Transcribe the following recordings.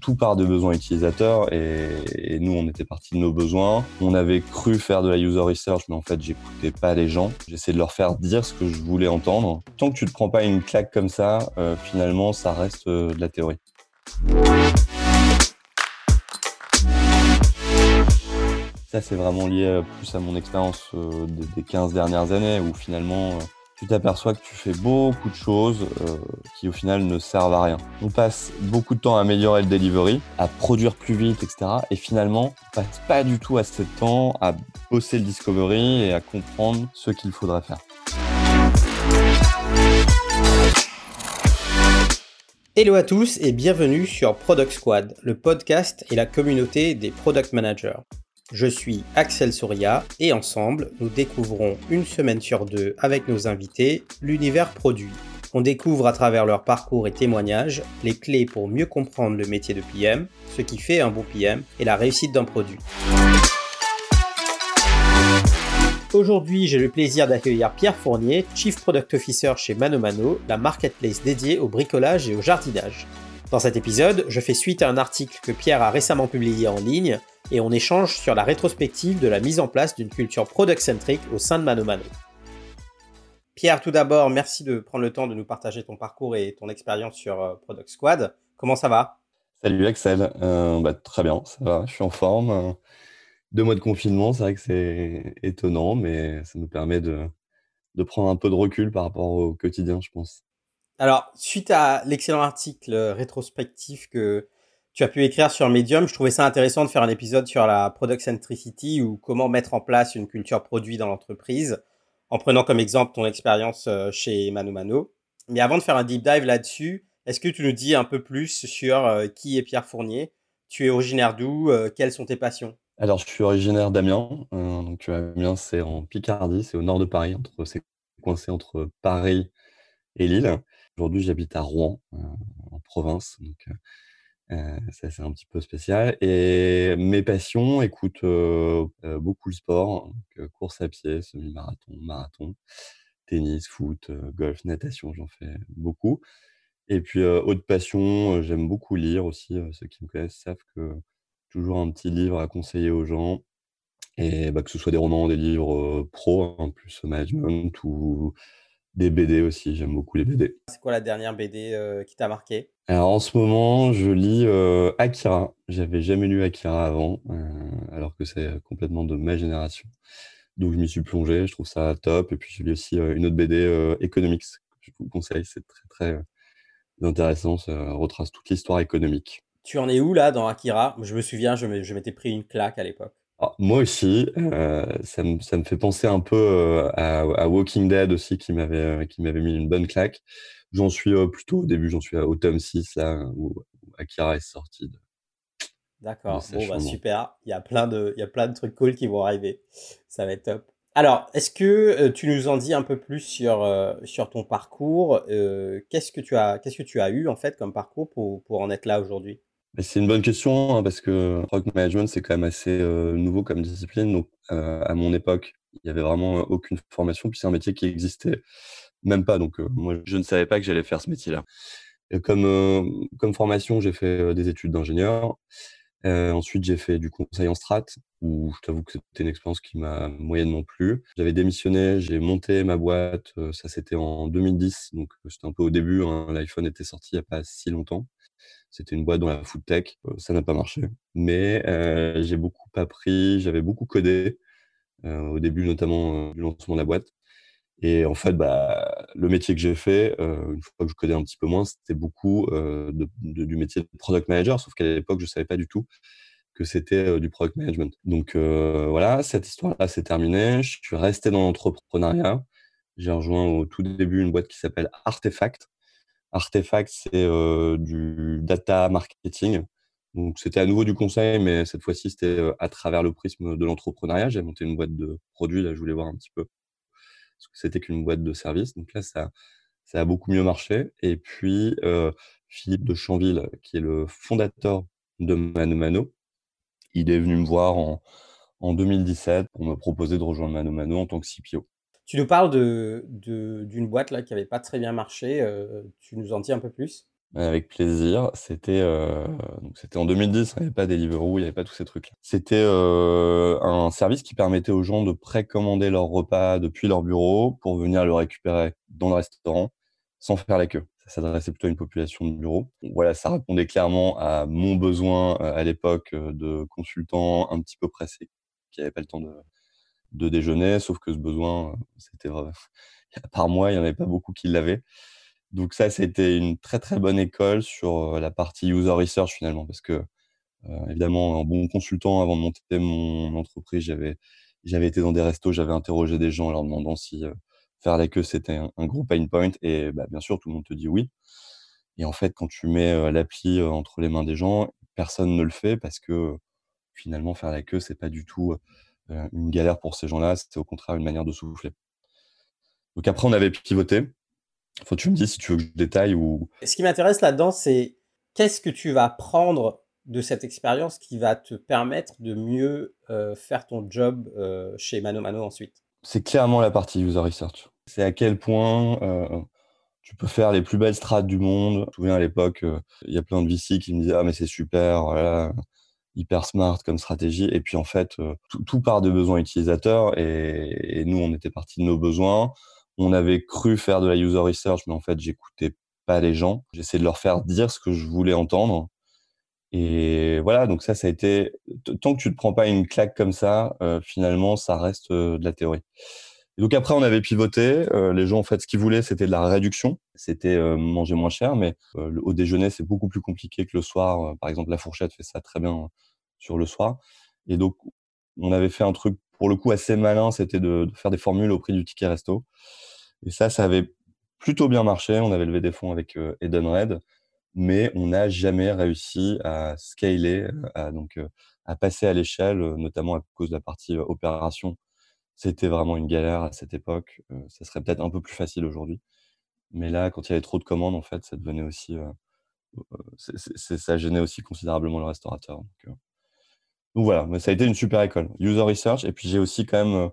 tout, part de besoins utilisateurs et, nous, on était parti de nos besoins. On avait cru faire de la user research, mais en fait, j'écoutais pas les gens. J'essayais de leur faire dire ce que je voulais entendre. Tant que tu te prends pas une claque comme ça, euh, finalement, ça reste euh, de la théorie. Ça, c'est vraiment lié euh, plus à mon expérience des 15 dernières années où finalement, tu t'aperçois que tu fais beaucoup de choses euh, qui au final ne servent à rien. On passe beaucoup de temps à améliorer le delivery, à produire plus vite, etc. Et finalement, on passe pas du tout assez de temps à bosser le discovery et à comprendre ce qu'il faudrait faire. Hello à tous et bienvenue sur Product Squad, le podcast et la communauté des product managers. Je suis Axel Souria et ensemble, nous découvrons une semaine sur deux avec nos invités l'univers produit. On découvre à travers leur parcours et témoignages les clés pour mieux comprendre le métier de PM, ce qui fait un bon PM et la réussite d'un produit. Aujourd'hui, j'ai le plaisir d'accueillir Pierre Fournier, Chief Product Officer chez ManoMano, la marketplace dédiée au bricolage et au jardinage. Dans cet épisode, je fais suite à un article que Pierre a récemment publié en ligne et on échange sur la rétrospective de la mise en place d'une culture product-centric au sein de Mano Mano. Pierre, tout d'abord, merci de prendre le temps de nous partager ton parcours et ton expérience sur euh, Product Squad. Comment ça va? Salut Axel, euh, bah, très bien, ça va, je suis en forme. Deux mois de confinement, c'est vrai que c'est étonnant, mais ça nous permet de prendre un peu de recul par rapport au quotidien, je pense. Alors, suite à l'excellent article rétrospectif que tu as pu écrire sur Medium. Je trouvais ça intéressant de faire un épisode sur la product centricity ou comment mettre en place une culture produit dans l'entreprise en prenant comme exemple ton expérience euh, chez Mano Mano. Mais avant de faire un deep dive là-dessus, est-ce que tu nous dis un peu plus sur euh, qui est Pierre Fournier? Tu es originaire d'où? Euh, Quelles sont tes passions? Alors, je suis originaire d'Amiens. donc, Amiens, c'est en Picardie, c'est au nord de Paris, c'est coincé entre Paris et Lille. Aujourd'hui, j'habite à Rouen, en province. Donc, euh, ça, c'est un petit peu spécial. Et mes passions, écoute, euh, euh, beaucoup le sport, course à pied, semi-marathon, marathon, tennis, foot, golf, natation, j'en fais beaucoup. Et puis, autre passion, j'aime beaucoup lire aussi. ceux qui me connaissent savent que toujours un petit livre à conseiller aux gens. Et bah, que ce soit des romans, des livres pro, en hein, plus management ou des BD aussi, j'aime beaucoup les BD. C'est quoi la dernière BD qui t'a marqué? Alors en ce moment, je lis euh, Akira. J'avais jamais lu Akira avant, euh, alors que c'est complètement de ma génération. Donc je m'y suis plongé, je trouve ça top. Et puis je lis aussi euh, une autre BD, Economics, que je vous conseille, c'est très très intéressant, ça retrace toute l'histoire économique. Tu en es où là dans Akira? Je me souviens, je m'étais pris une claque à l'époque. Ah, moi aussi, ça me, ça, me, fait penser un peu à, à Walking Dead aussi, qui m'avait qui m'avait mis une bonne claque. J'en suis plutôt au début, j'en suis au tome 6, là, où Akira est sorti. D'accord, bon, bah, super. Il y, a plein de, il y a plein de trucs cool qui vont arriver. Ça va être top. Alors, est-ce que tu nous en dis un peu plus sur, sur ton parcours Qu'est-ce que tu as Qu'est-ce que tu as eu en fait comme parcours pour, pour en être là aujourd'hui? C'est une bonne question hein, parce que product management c'est quand même assez nouveau comme discipline. Donc à mon époque, il y avait vraiment aucune formation. Puis c'est un métier qui existait même pas. Donc, moi, je ne savais pas que j'allais faire ce métier-là. comme, comme formation, j'ai fait des études d'ingénieur. ensuite, j'ai fait du conseil en strat, où je t'avoue que c'était une expérience qui m'a moyennement plu. J'avais démissionné, j'ai monté ma boîte, ça c'était en 2010, donc c'était un peu au début, hein. l'iPhone était sorti il n'y a pas si longtemps. C'était une boîte dans la food tech, ça n'a pas marché. Mais j'ai beaucoup appris, j'avais beaucoup codé, au début notamment du lancement de la boîte. Et en fait, bah, le métier que j'ai fait, euh, une fois que je codais un petit peu moins, c'était beaucoup euh, du métier de product manager, sauf qu'à l'époque, je ne savais pas du tout que c'était euh, du product management. Donc voilà, cette histoire-là s'est terminée. Je suis resté dans l'entrepreneuriat. J'ai rejoint au tout début une boîte qui s'appelle Artefact. Artefact, c'est du data marketing. Donc c'était à nouveau du conseil, mais cette fois-ci, c'était à travers le prisme de l'entrepreneuriat. J'ai monté une boîte de produits, là, je voulais voir un petit peu parce que c'était qu'une boîte de service. Donc là, ça, ça a beaucoup mieux marché. Et puis, Philippe de Chanville, qui est le fondateur de Mano Mano, Il est venu me voir en, en 2017 pour me proposer de rejoindre Mano Mano en tant que CPO. Tu nous parles d'une boîte qui n'avait pas très bien marché. Euh, tu nous en dis un peu plus? Avec plaisir. C'était euh, en 2010, il n'y avait pas Deliveroo, il n'y avait pas tous ces trucs. C'était euh, un service qui permettait aux gens de précommander leur repas depuis leur bureau pour venir le récupérer dans le restaurant sans faire la queue. Ça s'adressait plutôt à une population de bureau. Voilà, ça répondait clairement à mon besoin à l'époque de consultant un petit peu pressé, qui n'avait pas le temps de, de déjeuner, sauf que ce besoin, c'était par moi, il n'y en avait pas beaucoup qui l'avaient. Donc ça, c'était une très très bonne école sur la partie user research finalement, parce que évidemment, en bon consultant, avant de monter mon entreprise, j'avais j'avais été dans des restos, j'avais interrogé des gens en leur demandant si faire la queue c'était un, gros pain point, et bah, bien sûr, tout le monde te dit oui. Et en fait, quand tu mets l'appli entre les mains des gens, personne ne le fait parce que finalement, faire la queue, c'est pas du tout une galère pour ces gens-là, c'était au contraire une manière de souffler. Donc après, on avait pivoté. Faut que tu me dis si tu veux que je détaille ou. Ce qui m'intéresse là-dedans, c'est qu'est-ce que tu vas prendre de cette expérience qui va te permettre de mieux euh, faire ton job euh, chez Mano Mano ensuite? C'est clairement la partie user research. C'est à quel point euh, tu peux faire les plus belles strates du monde. Je me souviens à l'époque, il y a plein de VC qui me disaient Ah, mais c'est super, voilà, hyper smart comme stratégie. Et puis en fait, tout, part de besoins utilisateurs. Et, nous, on était parti de nos besoins on avait cru faire de la user research, mais en fait, j'écoutais pas les gens. J'essayais de leur faire dire ce que je voulais entendre. Et voilà, donc ça, ça a été. Tant que tu ne prends pas une claque comme ça, euh, finalement, ça reste euh, de la théorie. Donc après, on avait pivoté. Euh, les gens, en fait, ce qu'ils voulaient, c'était de la réduction. C'était manger moins cher, mais au déjeuner, c'est beaucoup plus compliqué que le soir. par exemple, la fourchette fait ça très bien sur le soir. Et donc, on avait fait un truc pour le coup assez malin, c'était de, faire des formules au prix du ticket resto. Et ça, ça avait plutôt bien marché. On avait levé des fonds avec euh, Edenred, mais on n'a jamais réussi à scaler, à, donc, euh, à passer à l'échelle, notamment à cause de la partie euh, opération. C'était vraiment une galère à cette époque. ça serait peut-être un peu plus facile aujourd'hui. Mais là, quand il y avait trop de commandes, en fait, ça devenait aussi, ça gênait aussi considérablement le restaurateur. Donc voilà, mais ça a été une super école. User research, et puis j'ai aussi quand même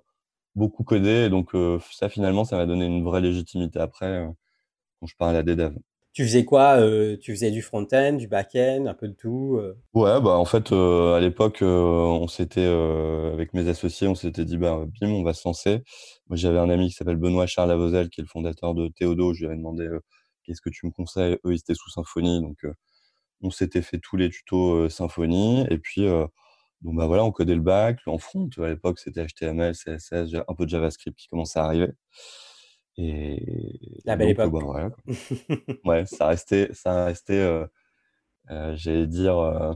beaucoup codé, donc euh, ça finalement, ça m'a donné une vraie légitimité après quand je parlais à des devs. Tu faisais quoi Tu faisais du front-end, du back-end, un peu de tout Ouais, bah en fait, à l'époque, on s'était, avec mes associés, on s'était dit, bah, bim, on va se lancer. Moi, j'avais un ami qui s'appelle Benoît Charles Lavozel, qui est le fondateur de Théodo. Je lui avais demandé, qu'est-ce que tu me conseilles? Eux, ils étaient sous Symfony, donc on s'était fait tous les tutos Symfony. Et puis, donc bah voilà, on codait le bac. En front, à l'époque, c'était HTML, CSS, un peu de JavaScript qui commençait à arriver. Et La belle époque. Bah, ouais, ça restait, ça restait euh, euh, j'allais dire, euh,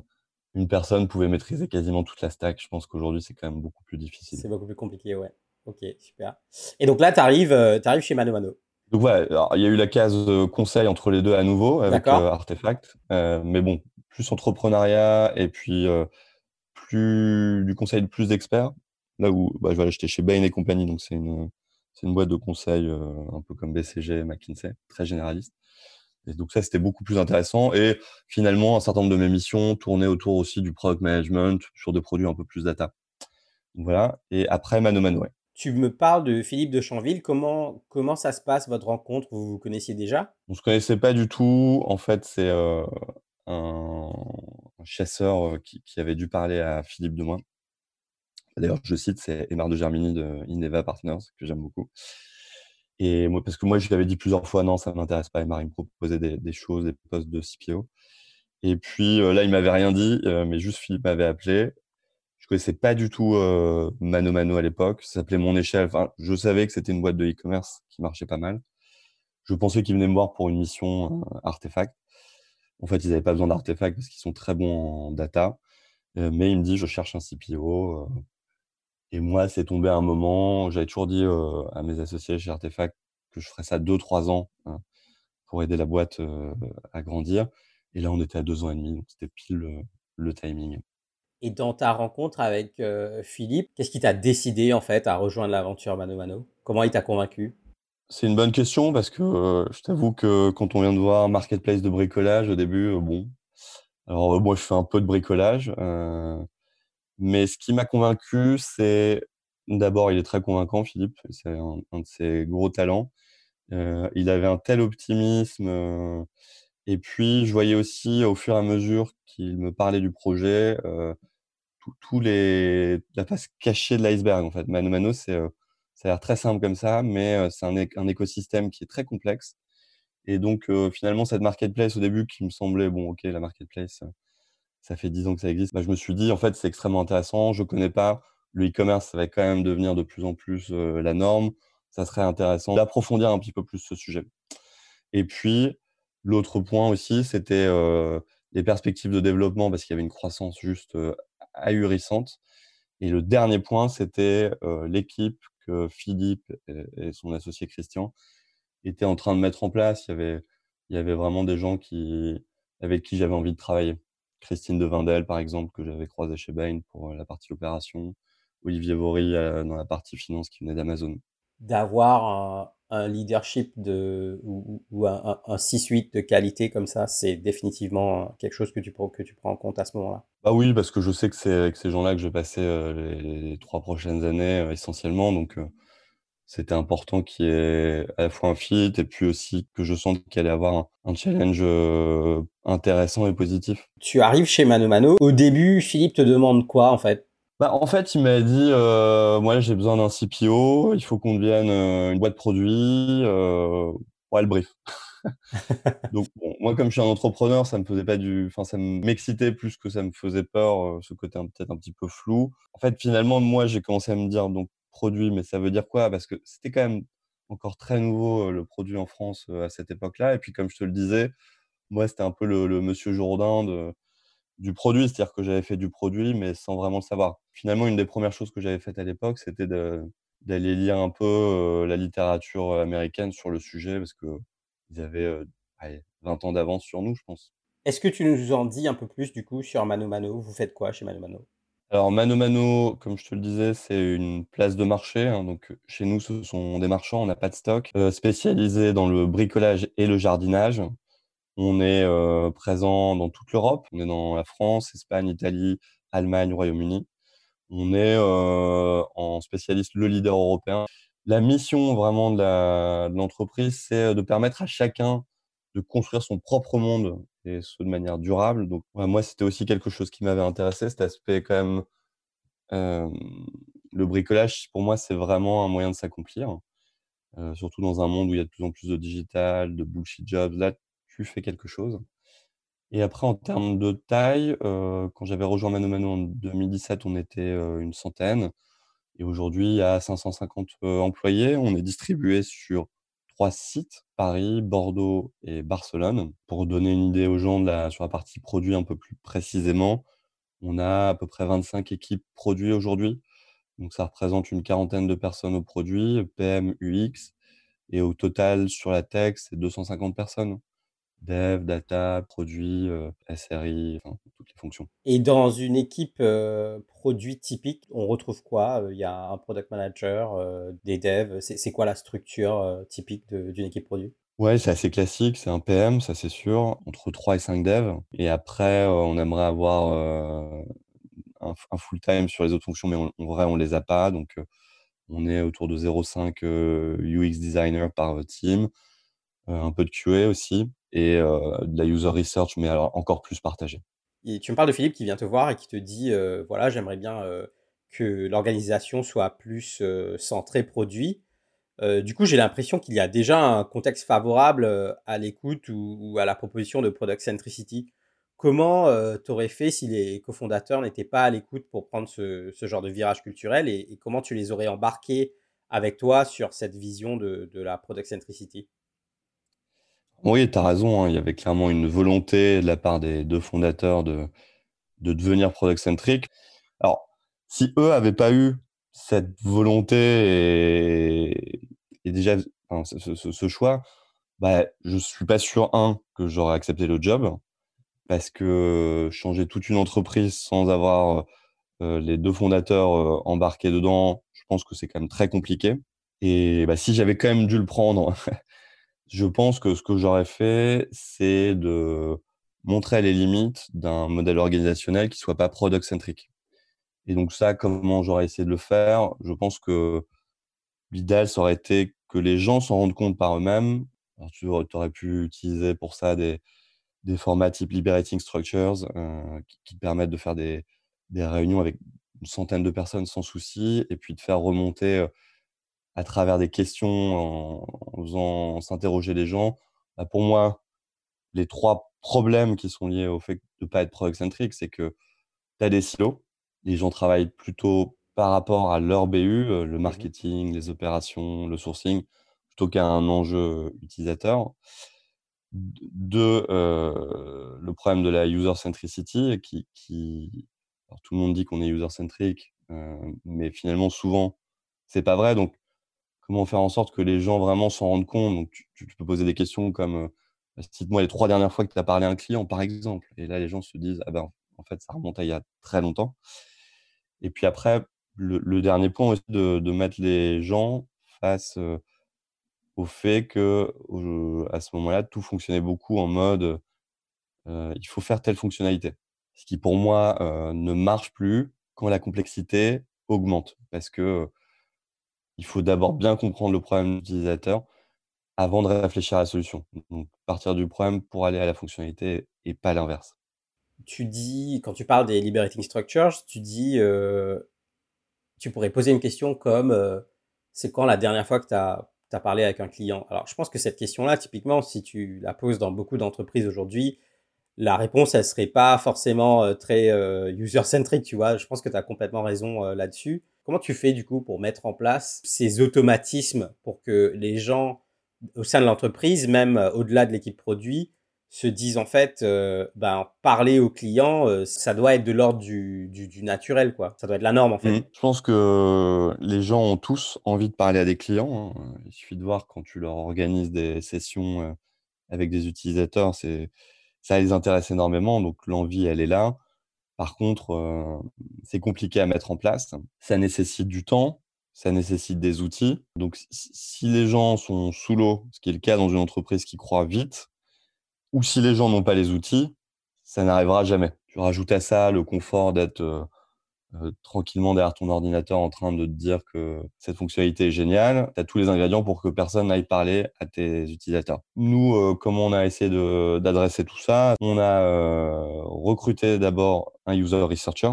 une personne pouvait maîtriser quasiment toute la stack. Je pense qu'aujourd'hui, c'est quand même beaucoup plus difficile. C'est beaucoup plus compliqué, ouais. Ok, super. Et donc là, tu arrives, arrives chez Mano Mano. Donc ouais, il y a eu la case conseil entre les deux à nouveau avec Artefact. mais bon, plus entrepreneuriat et puis du conseil de plus d'experts. Là où bah, je vais aller acheter chez Bain et compagnie, donc c'est une, c'est une boîte de conseil euh, un peu comme BCG, McKinsey, très généraliste. Et donc ça, c'était beaucoup plus intéressant. Et finalement, un certain nombre de mes missions tournaient autour aussi du product management sur des produits un peu plus data. voilà. Et après, Mano Mano, Tu me parles de Philippe de Chanville. Comment, comment ça se passe, votre rencontre? Vous vous connaissiez déjà? On se connaissait pas du tout. En fait, c'est euh, un, chasseur qui, avait dû parler à Philippe de Moins. D'ailleurs, je cite, c'est Emar de Germini de Ineva Partners, que j'aime beaucoup. Et moi, parce que moi, je lui avais dit plusieurs fois, non, ça ne m'intéresse pas. Emar, il me proposait des, choses, des postes de CPO. Et puis là, il m'avait rien dit, mais juste Philippe m'avait appelé. Je connaissais pas du tout Mano Mano à l'époque. Ça s'appelait Mon Échelle. Enfin, je savais que c'était une boîte de e-commerce qui marchait pas mal. Je pensais qu'il venait me voir pour une mission artefact. En fait, ils n'avaient pas besoin d'artefacts parce qu'ils sont très bons en data. Euh, mais il me dit, je cherche un CPO. Et moi, c'est tombé à un moment, j'avais toujours dit euh, à mes associés chez Artefact que je ferais ça deux, trois ans hein, pour aider la boîte à grandir. Et là, on était à deux ans et demi, donc c'était pile le, timing. Et dans ta rencontre avec Philippe, qu'est-ce qui t'a décidé en fait à rejoindre l'aventure Mano Mano? Comment il t'a convaincu? C'est une bonne question parce que je t'avoue que quand on vient de voir marketplace de bricolage au début, bon, alors moi je fais un peu de bricolage Mais ce qui m'a convaincu, c'est d'abord, il est très convaincant, Philippe. C'est un, de ses gros talents. il avait un tel optimisme. et puis, je voyais aussi, au fur et à mesure qu'il me parlait du projet, tous les la face cachée de l'iceberg, en fait. Mano Mano, c'est, ça a l'air très simple comme ça, mais c'est un, un, écosystème qui est très complexe. Et donc, finalement, cette marketplace, au début, qui me semblait, bon, OK, la marketplace, ça fait 10 ans que ça existe. Bah, je me suis dit, en fait, c'est extrêmement intéressant. Je connais pas. Le e-commerce, ça va quand même devenir de plus en plus la norme. Ça serait intéressant d'approfondir un petit peu plus ce sujet. Et puis, l'autre point aussi, c'était les perspectives de développement parce qu'il y avait une croissance juste ahurissante. Et le dernier point, c'était l'équipe que Philippe et, son associé Christian étaient en train de mettre en place. Il y avait, il y avait vraiment des gens qui, avec qui j'avais envie de travailler. Christine de Vindel, par exemple, que j'avais croisé chez Bain pour la partie opération. Olivier Vory dans la partie finance qui venait d'Amazon. D'avoir un, leadership de, ou, un, un, 6-8 de qualité comme ça, c'est définitivement quelque chose que tu, que tu prends en compte à ce moment-là. Bah oui, parce que je sais que c'est avec ces gens-là que je vais passer les, trois prochaines années essentiellement. Donc, c'était important qu'il y ait à la fois un fit et puis aussi que je sente qu'il allait avoir un, challenge intéressant et positif. Tu arrives chez Mano Mano. Au début, Philippe te demande quoi en fait? Bah, en fait, il m'a dit, moi j'ai besoin d'un CPO, il faut qu'on devienne une boîte produit. Euh, ouais, le brief. Donc, moi, comme je suis un entrepreneur, ça me faisait pas du, enfin, ça m'excitait plus que ça me faisait peur, ce côté peut-être un petit peu flou. En fait, finalement, moi, j'ai commencé à me dire, donc, produit, mais ça veut dire quoi? Parce que c'était quand même encore très nouveau le produit en France à cette époque-là. Et puis, comme je te le disais, moi, c'était un peu le, monsieur Jourdain du produit, c'est-à-dire que j'avais fait du produit, mais sans vraiment le savoir. Finalement, une des premières choses que j'avais faites à l'époque, c'était d'aller lire un peu la littérature américaine sur le sujet, parce qu'ils avaient 20 ans d'avance sur nous, je pense. Est-ce que tu nous en dis un peu plus du coup sur Mano Mano? Vous faites quoi chez Mano Mano? Alors Mano Mano, comme je te le disais, c'est une place de marché. Hein, donc chez nous, ce sont des marchands, on n'a pas de stock, euh, spécialisés dans le bricolage et le jardinage. On est euh, présent dans toute l'Europe. On est dans la France, Espagne, Italie, Allemagne, Royaume-Uni. On est euh, en spécialiste le leader européen. La mission vraiment de l'entreprise, c'est de permettre à chacun de construire son propre monde et ce de manière durable. Donc moi, c'était aussi quelque chose qui m'avait intéressé, cet aspect quand même. le bricolage, pour moi, c'est vraiment un moyen de s'accomplir, surtout dans un monde où il y a de plus en plus de digital, de bullshit jobs. Là, tu fais quelque chose. Et après, en termes de taille, quand j'avais rejoint Mano Mano en 2017, on était une centaine. Et aujourd'hui, a 550 employés. On est distribué sur sites, Paris, Bordeaux et Barcelone. Pour donner une idée aux gens la, sur la partie produit un peu plus précisément, on a à peu près 25 équipes produits aujourd'hui. Donc ça représente une quarantaine de personnes au produit, PM, UX. Et au total, sur la tech, c'est 250 personnes dev, data, produit, euh, SRI, toutes les fonctions. Et dans une équipe euh, produit typique, on retrouve quoi? Il y a un product manager, euh, des devs. C'est quoi la structure typique d'une équipe produit? Ouais, c'est assez classique, c'est un PM, ça c'est sûr, entre 3 et 5 devs. Et après, on aimerait avoir un, full-time sur les autres fonctions, mais en vrai, on les a pas. Donc, on est autour de 0,5 UX designer par team, un peu de QA aussi et de la user research, mais encore plus partagée. Et tu me parles de Philippe qui vient te voir et qui te dit voilà, j'aimerais bien que l'organisation soit plus centrée produit. du coup, j'ai l'impression qu'il y a déjà un contexte favorable à l'écoute ou, à la proposition de Product Centricity. Comment tu aurais fait si les cofondateurs n'étaient pas à l'écoute pour prendre ce, genre de virage culturel et, comment tu les aurais embarqués avec toi sur cette vision de, de la Product Centricity? Oui, tu as raison. Hein. Il y avait clairement une volonté de la part des deux fondateurs de, de devenir product-centric. Alors, si eux n'avaient pas eu cette volonté et, déjà ce, choix, bah, je suis pas sûr, un, que j'aurais accepté le job, parce que changer toute une entreprise sans avoir euh, les deux fondateurs euh, embarqués dedans, je pense que c'est quand même très compliqué. Et bah, si j'avais quand même dû le prendre Je pense que ce que j'aurais fait, c'est de montrer les limites d'un modèle organisationnel qui soit pas product-centric. Et donc ça, comment j'aurais essayé de le faire Je pense que l'idéal, ça aurait été que les gens s'en rendent compte par eux-mêmes. tu aurais pu utiliser pour ça des, des formats type Liberating Structures euh, qui, permettent de faire des, des, réunions avec une centaine de personnes sans souci et puis de faire remonter euh, à travers des questions en, faisant s'interroger les gens. Bah, pour moi, les trois problèmes qui sont liés au fait de ne pas être pro-excentrique, c'est que tu as des silos. Les gens travaillent plutôt par rapport à leur BU, euh, le mmh marketing, les opérations, le sourcing, plutôt qu'à un enjeu utilisateur. Deux, euh, le problème de la user centricity, qui, qui alors tout le monde dit qu'on est user centric, euh, mais finalement souvent c'est pas vrai. Donc comment faire en sorte que les gens vraiment s'en rendent compte? Donc tu, peux poser des questions comme bah, cite-moi les trois dernières fois que tu as parlé à un client, par exemple. Et là les gens se disent ah ben en fait ça remonte à il y a très longtemps. Et puis après le, dernier point aussi de, de, mettre les gens face au fait que à ce moment-là, tout fonctionnait beaucoup en mode il faut faire telle fonctionnalité. Ce qui pour moi ne marche plus quand la complexité augmente. Parce que il faut d'abord bien comprendre le problème utilisateur avant de réfléchir à la solution. Donc partir du problème pour aller à la fonctionnalité et pas l'inverse. Tu dis, quand tu parles des liberating structures, tu dis, tu pourrais poser une question comme c'est quand la dernière fois que tu as parlé avec un client? Alors, je pense que cette question-là, typiquement, si tu la poses dans beaucoup d'entreprises aujourd'hui, la réponse, elle serait pas forcément euh, très euh, user-centric, tu vois? Je pense que tu as complètement raison euh, là-dessus. Comment tu fais, du coup, pour mettre en place ces automatismes pour que les gens au sein de l'entreprise, même au-delà de l'équipe produit, se disent en fait, euh, ben, parler aux clients, euh, ça doit être de l'ordre du, du, naturel, quoi. Ça doit être la norme, en fait. Mmh. Je pense que les gens ont tous envie de parler à des clients. Hein. Il suffit de voir quand tu leur organises des sessions euh, avec des utilisateurs, ça les intéresse énormément, donc l'envie, elle est là. Par contre, c'est compliqué à mettre en place. Ça nécessite du temps, ça nécessite des outils. Donc, si les gens sont sous l'eau, ce qui est le cas dans une entreprise qui croit vite, ou si les gens n'ont pas les outils, ça n'arrivera jamais. Tu rajoutes à ça le confort d'être euh, euh, tranquillement derrière ton ordinateur en train de te dire que cette fonctionnalité est géniale. Tu as tous les ingrédients pour que personne n'aille parler à tes utilisateurs. Nous, euh, comment on a essayé d'adresser tout ça On a recruté d'abord un user researcher.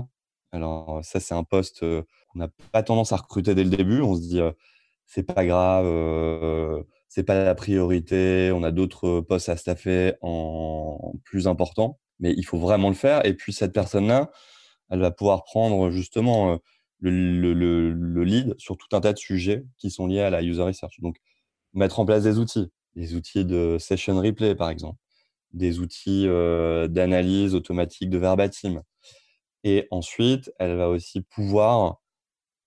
Alors ça, c'est un poste qu'on n'a pas tendance à recruter dès le début. On se dit, c'est pas grave c'est pas la priorité, on a d'autres postes à staffer en plus importants, mais il faut vraiment le faire. Et puis cette personne-là, elle va pouvoir prendre justement le, le, lead sur tout un tas de sujets qui sont liés à la user research. Donc, mettre en place des outils, des outils de session replay par exemple, des outils d'analyse automatique de verbatim. Et ensuite, elle va aussi pouvoir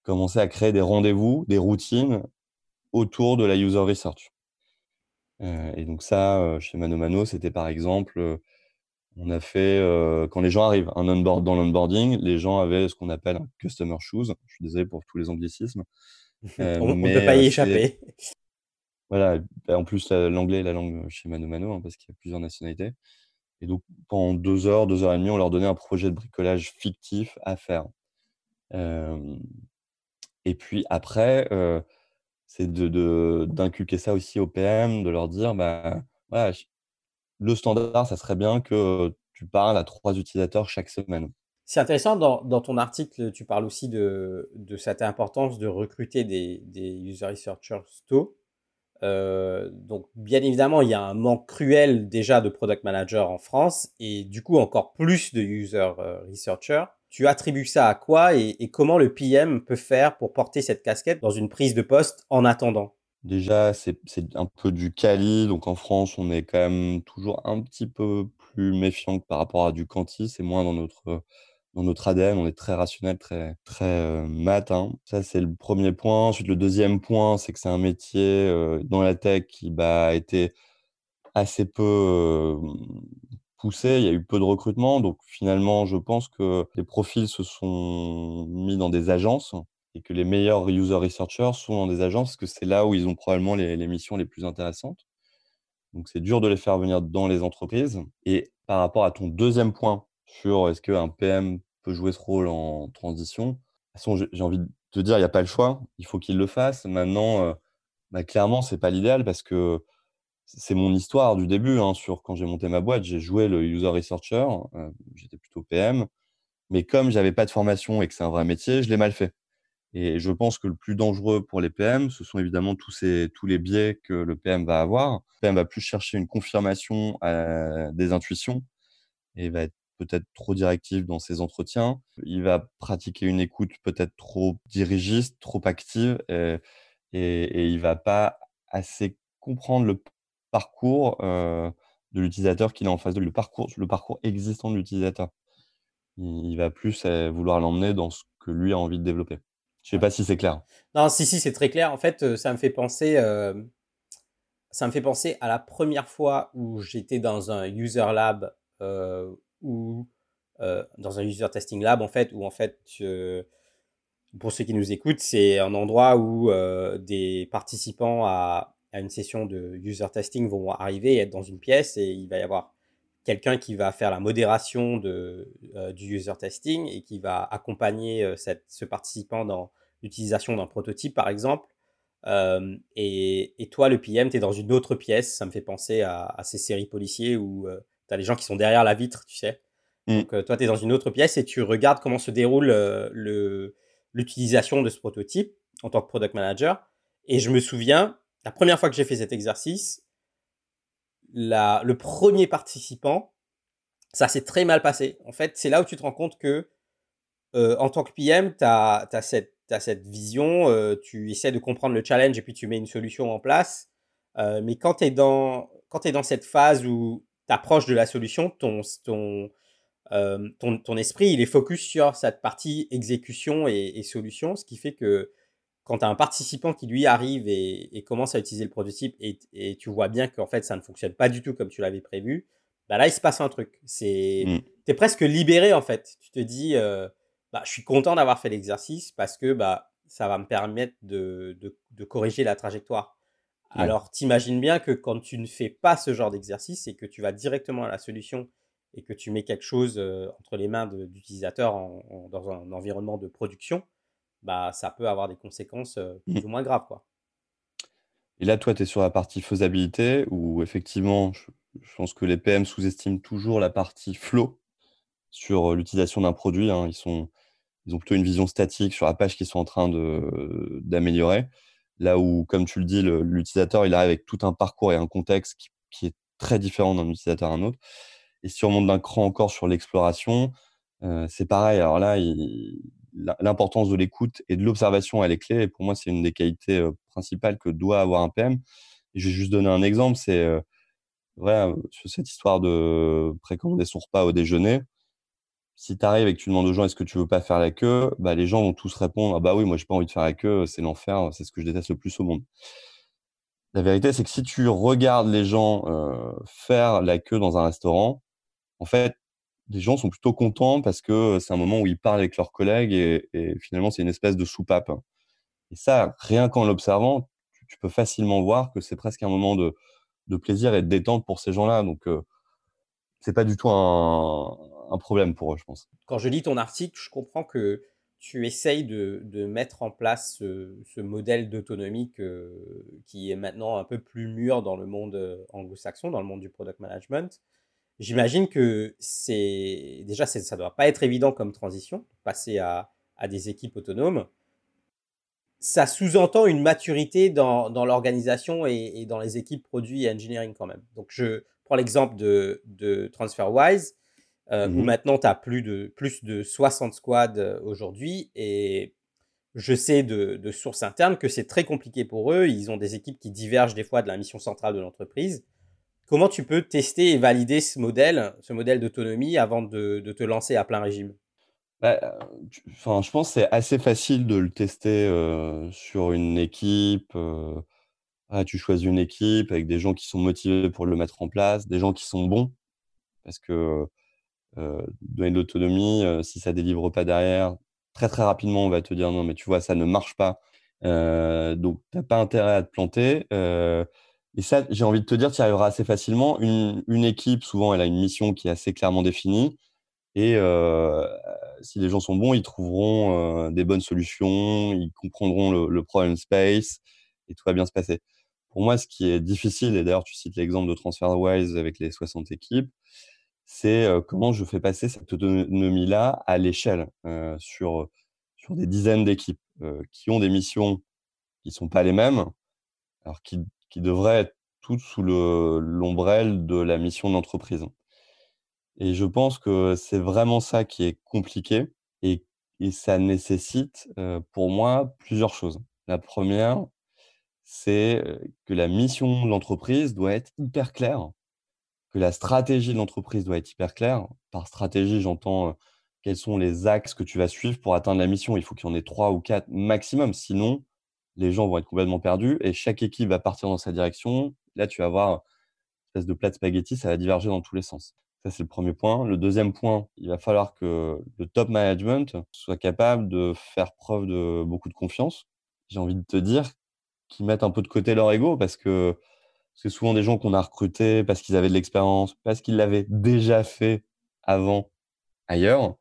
commencer à créer des rendez-vous, des routines autour de la user research. Euh, et donc ça, euh, chez Mano Mano, c'était par exemple, euh, on a fait, quand les gens arrivent, un onboard, dans l'onboarding, les gens avaient ce qu'on appelle un customer shoes. Je suis désolé pour tous les anglicismes. on ne peut pas y échapper. Voilà, bah, en plus l'anglais est la langue chez Mano Mano, hein, parce qu'il y a plusieurs nationalités. Et donc pendant deux heures, deux heures et demie, on leur donnait un projet de bricolage fictif à faire. et puis après, c'est de, d'inculquer ça aussi au PM, de leur dire, bah, voilà, le standard, ça serait bien que tu parles à trois utilisateurs chaque semaine. C'est intéressant, dans, ton article, tu parles aussi de, cette importance de recruter des, des user researchers tôt. Euh, donc, bien évidemment, il y a un manque cruel déjà de product manager en France et du coup encore plus de user euh, researchers. Tu attribues ça à quoi et, comment le PM peut faire pour porter cette casquette dans une prise de poste en attendant? Déjà, c'est un peu du quali. Donc en France, on est quand même toujours un petit peu plus méfiant que par rapport à du quanti. C'est moins dans notre, dans notre ADN. On est très rationnel, très, très euh, matin. Ça, c'est le premier point. Ensuite, le deuxième point, c'est que c'est un métier euh, dans la tech qui bah, a été assez peu euh, poussé, il y a eu peu de recrutement. Donc finalement, je pense que les profils se sont mis dans des agences et que les meilleurs user researchers sont dans des agences parce que c'est là où ils ont probablement les, missions les plus intéressantes. Donc c'est dur de les faire venir dans les entreprises. Et par rapport à ton deuxième point sur est-ce qu'un PM peut jouer ce rôle en transition. De toute façon, j'ai envie de te dire, il n'y a pas le choix. Il faut qu'il le fasse. Maintenant, euh, bah, clairement, ce n'est pas l'idéal parce que c'est mon histoire du début. Hein, sur quand j'ai monté ma boîte, j'ai joué le user researcher. Euh, j'étais plutôt PM. Mais comme j'avais pas de formation et que c'est un vrai métier, je l'ai mal fait. Et je pense que le plus dangereux pour les PM, ce sont évidemment tous, ces, tous les biais que le PM va avoir. Le PM va plus chercher une confirmation à des intuitions et va être peut-être trop directif dans ses entretiens. Il va pratiquer une écoute peut-être trop dirigiste, trop active et, et, il va pas assez comprendre le parcours euh, de l'utilisateur qu'il a en face de lui, le parcours, le parcours existant de l'utilisateur. Il, va plus euh, vouloir l'emmener dans ce que lui a envie de développer. Je sais pas si c'est clair. Non, si, si, c'est très clair. En fait, euh, ça me fait penser, euh, ça me fait penser à la première fois où j'étais dans un user lab euh, ou dans un user testing lab, en fait, où en fait, pour ceux qui nous écoutent, c'est un endroit où des participants à, à, une session de user testing vont arriver et être dans une pièce et il va y avoir quelqu'un qui va faire la modération de, euh, du user testing et qui va accompagner euh, cette, ce participant dans l'utilisation d'un prototype, par exemple. Euh, et, et, toi, le PM, tu es dans une autre pièce. Ça me fait penser à, à ces séries policiers où tu as les gens qui sont derrière la vitre, tu sais. Mm. Donc, toi, tu es dans une autre pièce et tu regardes comment se déroule l'utilisation de ce prototype en tant que product manager. Et je me souviens, la première fois que j'ai fait cet exercice, le premier participant, ça s'est très mal passé. En fait, c'est là où tu te rends compte que, euh, en tant que PM, tu as, cette, cette vision, euh, tu essaies de comprendre le challenge et puis tu mets une solution en place. Euh, mais quand tu es, es dans cette phase où tu approches de la solution, ton, ton, ton, ton, esprit, il est focus sur cette partie exécution et solution, ce qui fait que quand tu as un participant qui lui arrive et, commence à utiliser le prototype et, tu vois bien qu'en fait ça ne fonctionne pas du tout comme tu l'avais prévu, bah là il se passe un truc. C'est, mmh. tu es presque libéré en fait. Tu te dis, euh, bah, je suis content d'avoir fait l'exercice parce que bah, ça va me permettre de, corriger la trajectoire. Alors t'imagines bien que quand tu ne fais pas ce genre d'exercice et que tu vas directement à la solution et que tu mets quelque chose euh, entre les mains d'utilisateurs dans un environnement de production, bah, ça peut avoir des conséquences mmh. plus ou moins graves. Quoi. Et là, toi, tu es sur la partie faisabilité, où effectivement, je, pense que les PM sous-estiment toujours la partie flow sur l'utilisation d'un produit. Hein. Ils, sont, ils ont plutôt une vision statique sur la page qu'ils sont en train d'améliorer. Là où, comme tu le dis, l'utilisateur, il arrive avec tout un parcours et un contexte qui, qui est très différent d'un utilisateur à un autre. Et si on monte d'un cran encore sur l'exploration, c'est pareil. Alors là, il, l'importance de l'écoute et de l'observation, elle est clé. Et pour moi, c'est une des qualités euh, principales que doit avoir un PM. Je vais juste donner un exemple. C'est euh, vrai, euh, sur cette histoire de précommander son repas au déjeuner. Si tu arrives et que tu demandes aux gens est-ce que tu veux pas faire la queue, bah, les gens vont tous répondre ah bah oui, moi j'ai pas envie de faire la queue, c'est l'enfer, c'est ce que je déteste le plus au monde. La vérité, c'est que si tu regardes les gens faire la queue dans un restaurant, en fait, les gens sont plutôt contents parce que c'est un moment où ils parlent avec leurs collègues et, finalement, c'est une espèce de soupape. Et ça, rien qu'en l'observant, tu, peux facilement voir que c'est presque un moment de, plaisir et de détente pour ces gens-là. Donc, ce c'est pas du tout un, problème pour eux, je pense. Quand je lis ton article, je comprends que tu essayes de, mettre en place ce, modèle d'autonomie qui est maintenant un peu plus mûr dans le monde anglo-saxon, dans le monde du product management. J'imagine que c'est déjà ça doit pas être évident comme transition, passer à, des équipes autonomes. Ça sous-entend une maturité dans, l'organisation et, dans les équipes produits et engineering quand même. Donc je prends l'exemple de, TransferWise, euh, où mmh maintenant tu as plus de, plus de 60 squads euh, aujourd'hui et je sais de, de sources internes que c'est très compliqué pour eux. Ils ont des équipes qui divergent des fois de la mission centrale de l'entreprise. Comment tu peux tester et valider ce modèle, ce modèle d'autonomie avant de, te lancer à plein régime? Bah, enfin, Je pense que c'est assez facile de le tester euh, sur une équipe. Euh, ah, tu choisis une équipe avec des gens qui sont motivés pour le mettre en place, des gens qui sont bons. Parce que euh, donner de l'autonomie, si ça ne délivre pas derrière, très très rapidement, on va te dire non, mais tu vois, ça ne marche pas. donc, tu n'as pas intérêt à te planter. Et ça, j'ai envie de te dire, tu y arriveras assez facilement. Une, équipe, souvent, elle a une mission qui est assez clairement définie. Et euh, si les gens sont bons, ils trouveront des bonnes solutions, ils comprendront le, le problem space et tout va bien se passer. Pour moi, ce qui est difficile, et d'ailleurs tu cites l'exemple de TransferWise avec les 60 équipes, c'est comment je fais passer cette autonomie-là à l'échelle sur, sur des dizaines d'équipes qui ont des missions qui ne sont pas les mêmes, alors qui, qui devraient être toutes sous l'ombrelle de la mission d'entreprise. Et je pense que c'est vraiment ça qui est compliqué et, et ça nécessite pour moi plusieurs choses. La première, c'est que la mission de l'entreprise doit être hyper claire que la stratégie de l'entreprise doit être hyper claire. Par stratégie, j'entends quels sont les axes que tu vas suivre pour atteindre la mission. Il faut qu'il y en ait trois ou quatre maximum. Sinon, les gens vont être complètement perdus et chaque équipe va partir dans sa direction. Là, tu vas avoir une espèce de plat de spaghetti, ça va diverger dans tous les sens. Ça, c'est le premier point. Le deuxième point, il va falloir que le top management soit capable de faire preuve de beaucoup de confiance. J'ai envie de te dire qu'ils mettent un peu de côté leur ego parce que c'est souvent des gens qu'on a recrutés parce qu'ils avaient de l'expérience, parce qu'ils l'avaient déjà fait avant ailleurs.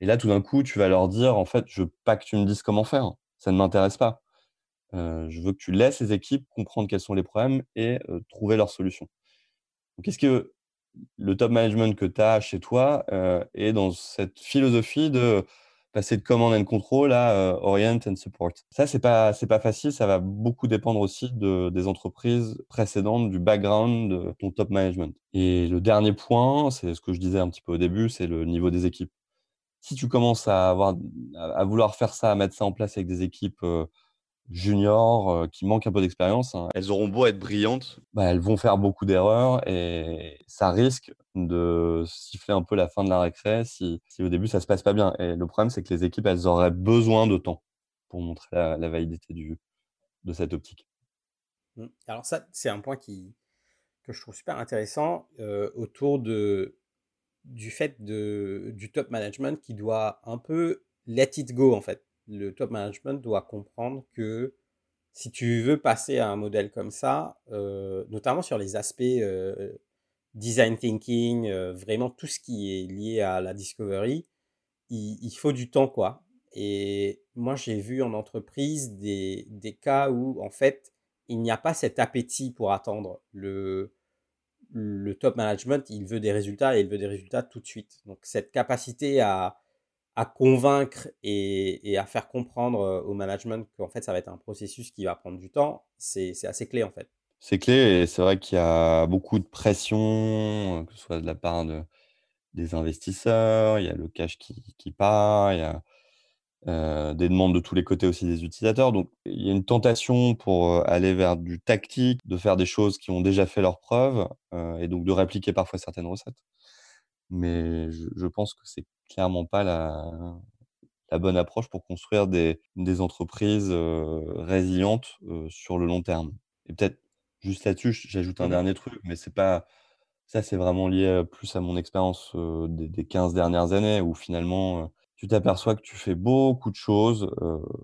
Et là, tout d'un coup, tu vas leur dire, en fait, je veux pas que tu me dises comment faire. Ça ne m'intéresse pas. Euh, je veux que tu laisses les équipes comprendre quels sont les problèmes et euh, trouver leurs solutions. Donc, est-ce que le top management que tu as chez toi euh, est dans cette philosophie de passer de command and control à orient and support? Ça, c'est pas, c'est pas facile. Ça va beaucoup dépendre aussi de, des entreprises précédentes, du background de ton top management. Et le dernier point, c'est ce que je disais un petit peu au début, c'est le niveau des équipes. Si tu commences à avoir, à vouloir faire ça, à mettre ça en place avec des équipes juniors euh, qui manquent un peu d'expérience, hein, elles auront beau être brillantes, bah, elles vont faire beaucoup d'erreurs et ça risque de siffler un peu la fin de la récré si, si, au début ça se passe pas bien. Et le problème, c'est que les équipes, elles auraient besoin de temps pour montrer la, validité du, de cette optique. Mmh. Alors ça, c'est un point qui, que je trouve super intéressant euh, autour de, du fait de, du top management qui doit un peu let it go en fait le top management doit comprendre que si tu veux passer à un modèle comme ça, euh, notamment sur les aspects euh, design thinking, euh, vraiment tout ce qui est lié à la discovery, il, faut du temps, quoi. Et moi, j'ai vu en entreprise des, des, cas où, en fait, il n'y a pas cet appétit pour attendre. Le, le top management, il veut des résultats et il veut des résultats tout de suite. Donc, cette capacité à, à convaincre et, à faire comprendre au management qu'en fait ça va être un processus qui va prendre du temps, c'est assez clé en fait. C'est clé et c'est vrai qu'il y a beaucoup de pression, que ce soit de la part de, des investisseurs, il y a le cash qui, part, il y a des demandes de tous les côtés aussi des utilisateurs. Donc il y a une tentation pour aller vers du tactique, de faire des choses qui ont déjà fait leurs preuves et donc de répliquer parfois certaines recettes. Mais je, je pense que c'est clairement pas la, la bonne approche pour construire des, des entreprises résilientes sur le long terme. Et peut-être juste là-dessus, j'ajoute un mmh dernier truc, mais c'est pas ça, c'est vraiment lié plus à mon expérience des, des, 15 dernières années où finalement tu t'aperçois que tu fais beaucoup de choses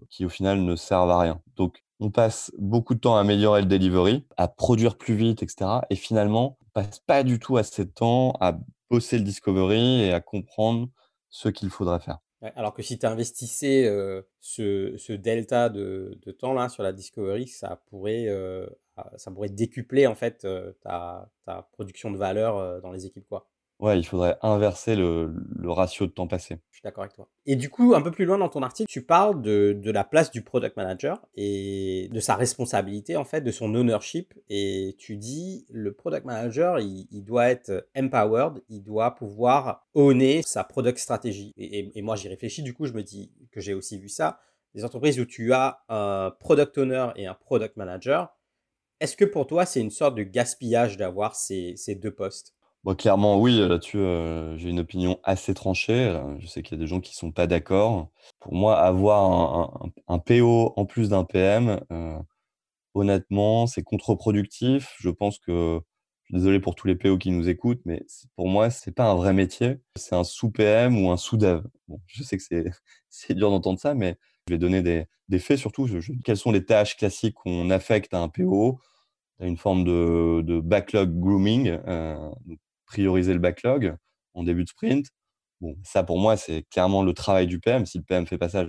qui au final ne servent à rien. Donc on passe beaucoup de temps à améliorer le delivery, à produire plus vite, etc. Et finalement, on passe pas du tout assez de temps à bosser le discovery et à comprendre ce qu'il faudrait faire. alors que si tu investissais euh, ce, delta de, temps-là sur la discovery, ça pourrait, euh, ça pourrait décupler en fait euh, ta, ta, production de valeur dans les équipes. Quoi. Ouais, il faudrait inverser le, ratio de temps passé. Je suis d'accord avec toi. Et du coup, un peu plus loin dans ton article, tu parles de, la place du product manager et de sa responsabilité, en fait, de son ownership. Et tu dis, le product manager, il, doit être empowered, il doit pouvoir owner sa product stratégie. Et, moi, j'y réfléchis, du coup, je me dis que j'ai aussi vu ça. Les entreprises où tu as un product owner et un product manager, est-ce que pour toi, c'est une sorte de gaspillage d'avoir ces deux postes? Clairement, oui, là-dessus, j'ai une opinion assez tranchée. je sais qu'il y a des gens qui sont pas d'accord. Pour moi, avoir un PO en plus d'un PM, honnêtement, c'est contre-productif. Je pense que désolé pour tous les PO qui nous écoutent, mais pour moi, c'est pas un vrai métier. C'est un sous-PM ou un sous-dev. Je sais que c'est dur d'entendre ça, mais je vais donner des des faits surtout. quelles sont les tâches classiques qu'on affecte à un PO? Une forme de backlog grooming, prioriser le backlog en début de sprint. Bon, ça pour moi, c'est clairement le travail du PM. Si le PM fait pas ça,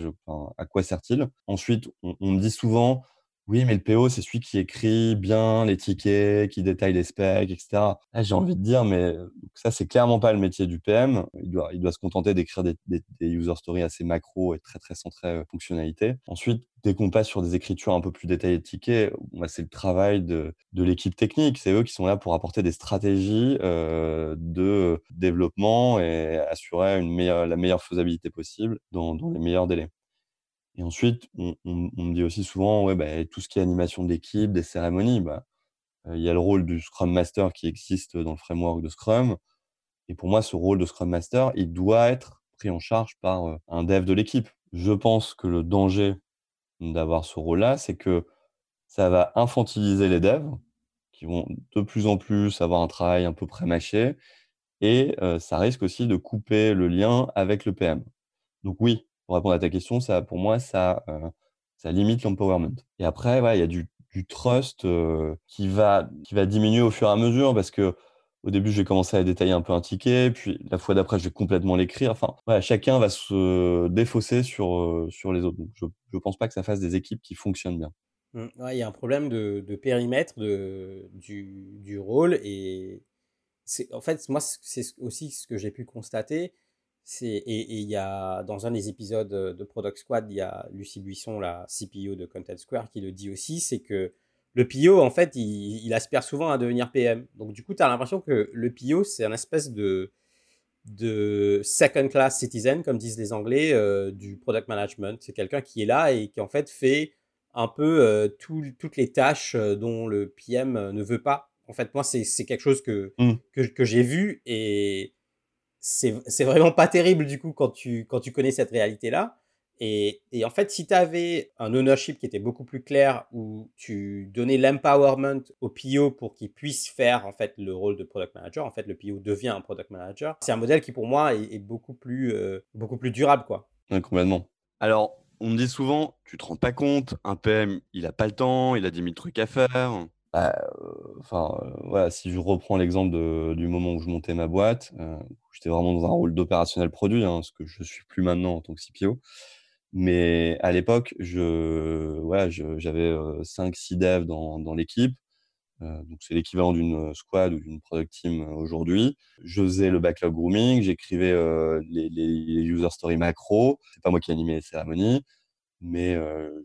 à quoi sert-il? Ensuite, on, me dit souvent, oui, mais le PO, c'est celui qui écrit bien les tickets, qui détaille les specs, etc. j'ai envie de dire, mais ça, c'est clairement pas le métier du PM. Il doit, il doit se contenter d'écrire des, user stories assez macro et très, très centrés euh, fonctionnalité. Ensuite, dès qu'on passe sur des écritures un peu plus détaillées de tickets, bah, c'est le travail de, de l'équipe technique. C'est eux qui sont là pour apporter des stratégies euh, de développement et assurer une meilleure, la meilleure faisabilité possible dans, dans les meilleurs délais. Et ensuite, on, me dit aussi souvent, ouais, bah, tout ce qui est animation d'équipe, des cérémonies, bah, il y a le rôle du Scrum Master qui existe dans le framework de Scrum. Et pour moi, ce rôle de Scrum Master, il doit être pris en charge par un dev de l'équipe. Je pense que le danger d'avoir ce rôle-là, c'est que ça va infantiliser les devs qui vont de plus en plus avoir un travail un peu prémâché et ça risque aussi de couper le lien avec le PM. Donc oui, pour répondre à ta question, ça, pour moi, ça, ça limite l'empowerment. Et après, il y a du, trust qui, va, qui va diminuer au fur et à mesure parce que au début, j'ai commencé à détailler un peu un ticket, puis la fois d'après, je vais complètement l'écrire. Enfin, chacun va se défausser sur, sur les autres. Donc, je ne pense pas que ça fasse des équipes qui fonctionnent bien. Mmh, il y a un problème de, de périmètre de, du, du, rôle. Et en fait, moi, c'est aussi ce que j'ai pu constater. Et il y a, dans un des épisodes de Product Squad, il y a Lucie Buisson, la CPO de Content Square, qui le dit aussi, c'est que le PO, en fait, il, aspire souvent à devenir PM. Donc, du coup, tu as l'impression que le PO, c'est un espèce de, de second class citizen, comme disent les Anglais, euh, du product management. C'est quelqu'un qui est là et qui, en fait, fait un peu euh, toutes les tâches euh, dont le PM ne veut pas. En fait, moi, c'est quelque chose que, mmh. que, que j'ai vu et c'est vraiment pas terrible du coup quand tu, quand tu connais cette réalité-là. Et, et, en fait, si tu avais un ownership qui était beaucoup plus clair, où tu donnais l'empowerment au PO pour qu'il puisse faire en fait le rôle de product manager, en fait le PO devient un product manager. C'est un modèle qui pour moi est, beaucoup plus euh, beaucoup plus durable quoi. complètement. Alors, on me dit souvent, tu te rends pas compte, un PM, il a pas le temps, il a 10 000 trucs à faire. Bah, enfin, voilà, si je reprends l'exemple du moment où je montais ma boîte, j'étais vraiment dans un rôle d'opérationnel produit, hein, ce que je suis plus maintenant en tant que CPO. Mais à l'époque, je, voilà, j'avais 5-6 devs dans, dans l'équipe. donc, c'est l'équivalent d'une squad ou d'une product team aujourd'hui. Je faisais le backlog grooming, j'écrivais les, les, user story macro. C'est pas moi qui animais les cérémonies, mais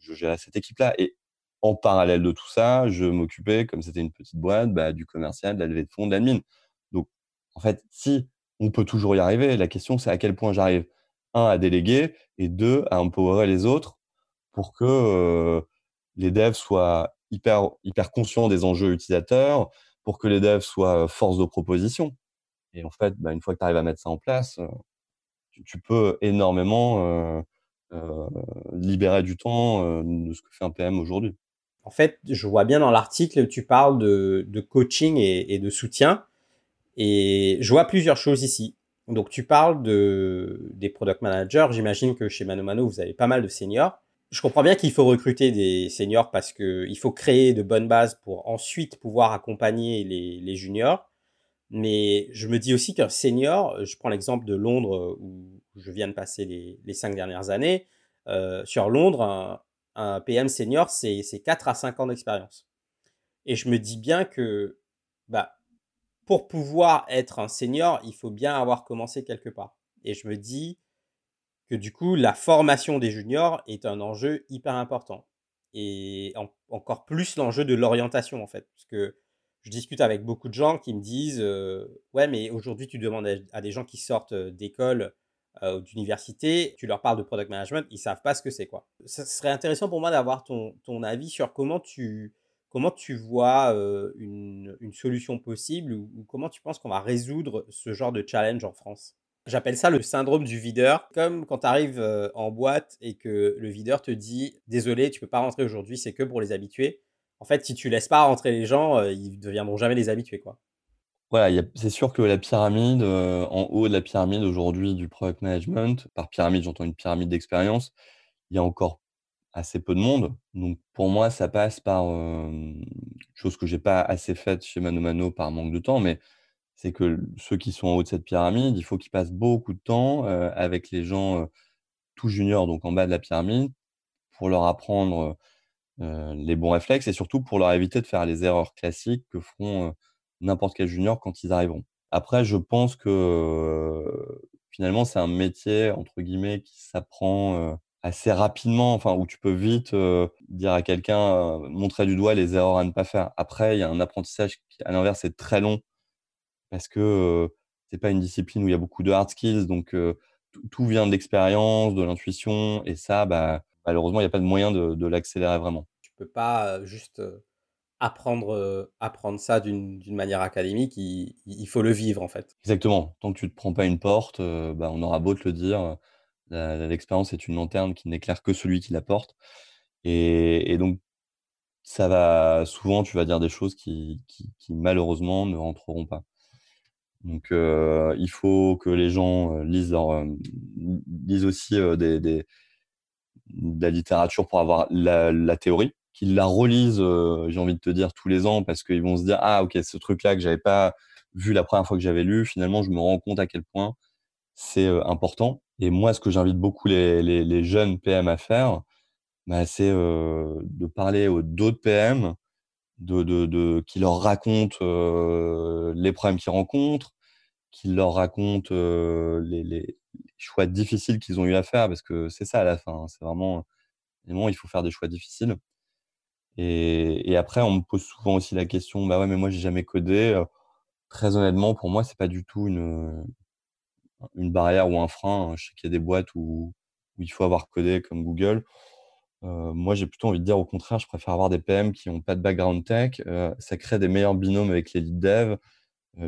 je gérais cette équipe-là. Et en parallèle de tout ça, je m'occupais, comme c'était une petite boîte, bah, du commercial, de la levée de fonds, de l'admin. Donc, en fait, si on peut toujours y arriver, la question, c'est à quel point j'arrive, un, à déléguer, et deux, à empowerer les autres pour que euh, les devs soient hyper, hyper conscients des enjeux utilisateurs, pour que les devs soient euh, force de proposition. Et en fait, bah, une fois que tu arrives à mettre ça en place, euh, tu, peux énormément libérer du temps de ce que fait un PM aujourd'hui en fait, je vois bien dans l'article, tu parles de, coaching et, de soutien. Et je vois plusieurs choses ici. Donc, tu parles de, des product managers. J'imagine que chez Mano Mano, vous avez pas mal de seniors. Je comprends bien qu'il faut recruter des seniors parce qu'il faut créer de bonnes bases pour ensuite pouvoir accompagner les, juniors. Mais je me dis aussi qu'un senior, je prends l'exemple de Londres où je viens de passer les, cinq dernières années. Euh, sur Londres, PM senior, c'est 4 à 5 ans d'expérience. Et je me dis bien que bah, pour pouvoir être un senior, il faut bien avoir commencé quelque part. Et je me dis que du coup, la formation des juniors est un enjeu hyper important. Et encore plus l'enjeu de l'orientation, en fait. Parce que je discute avec beaucoup de gens qui me disent euh, Ouais, mais aujourd'hui, tu demandes à, des gens qui sortent euh, d'école euh, d'université, tu leur parles de product management, ils savent pas ce que c'est quoi. Ce serait intéressant pour moi d'avoir ton, ton, avis sur comment tu, comment tu vois euh, une, une, solution possible ou, comment tu penses qu'on va résoudre ce genre de challenge en France? J'appelle ça le syndrome du videur. Comme quand tu arrives euh, en boîte et que le videur te dit Désolé, tu peux pas rentrer aujourd'hui, c'est que pour les habitués. En fait, si tu laisses pas rentrer les gens, ils deviendront jamais les habitués. Quoi. Voilà, c'est sûr que la pyramide, euh, en haut de la pyramide aujourd'hui du product management, par pyramide, j'entends une pyramide d'expérience, il y a encore assez peu de monde. Donc pour moi, ça passe par, chose que j'ai pas assez faite chez Mano Mano par manque de temps, mais c'est que ceux qui sont en haut de cette pyramide, il faut qu'ils passent beaucoup de temps avec les gens tout juniors, donc en bas de la pyramide, pour leur apprendre les bons réflexes et surtout pour leur éviter de faire les erreurs classiques que feront n'importe quel junior quand ils arriveront. Après, je pense que finalement, c'est un métier, entre guillemets, qui s'apprend assez rapidement, enfin, où tu peux vite dire à quelqu'un, montrer du doigt les erreurs à ne pas faire. Après, il y a un apprentissage qui, à l'inverse, est très long parce que c'est pas une discipline où il y a beaucoup de hard skills, donc tout vient de l'expérience, de l'intuition, et ça, bah, malheureusement, il n'y a pas de moyen de, l'accélérer vraiment. Tu peux pas juste apprendre, apprendre ça d'une manière académique, il, faut le vivre en fait. Exactement. Tant que tu ne te prends pas une porte, bah, on aura beau te le dire, l'expérience est une lanterne qui n'éclaire que celui qui la porte. Et, donc, ça va souvent, tu vas dire des choses qui, malheureusement ne rentreront pas. Donc, il faut que les gens lisent, lisent aussi des, de la littérature pour avoir la théorie qu'ils la relisent, euh, j'ai envie de te dire, tous les ans, parce qu'ils vont se dire, ah ok, ce truc-là que j'avais pas vu la première fois que j'avais lu, finalement, je me rends compte à quel point c'est euh, important. Et moi, ce que j'invite beaucoup les, jeunes PM à faire, bah, c'est euh, de parler aux d'autres PM, de, de, de, qui leur racontent les problèmes qu'ils rencontrent, qui leur racontent les, les, choix difficiles qu'ils ont eu à faire, parce que c'est ça à la fin, hein, c'est vraiment, vraiment, il faut faire des choix difficiles. Et, après, on me pose souvent aussi la question, bah ouais, mais moi, j'ai jamais codé. très honnêtement, pour moi, c'est pas du tout une, une barrière ou un frein. Je sais qu'il y a des boîtes où, où, il faut avoir codé comme Google. moi, j'ai plutôt envie de dire au contraire, je préfère avoir des PM qui n'ont pas de background tech. ça crée des meilleurs binômes avec les lead dev.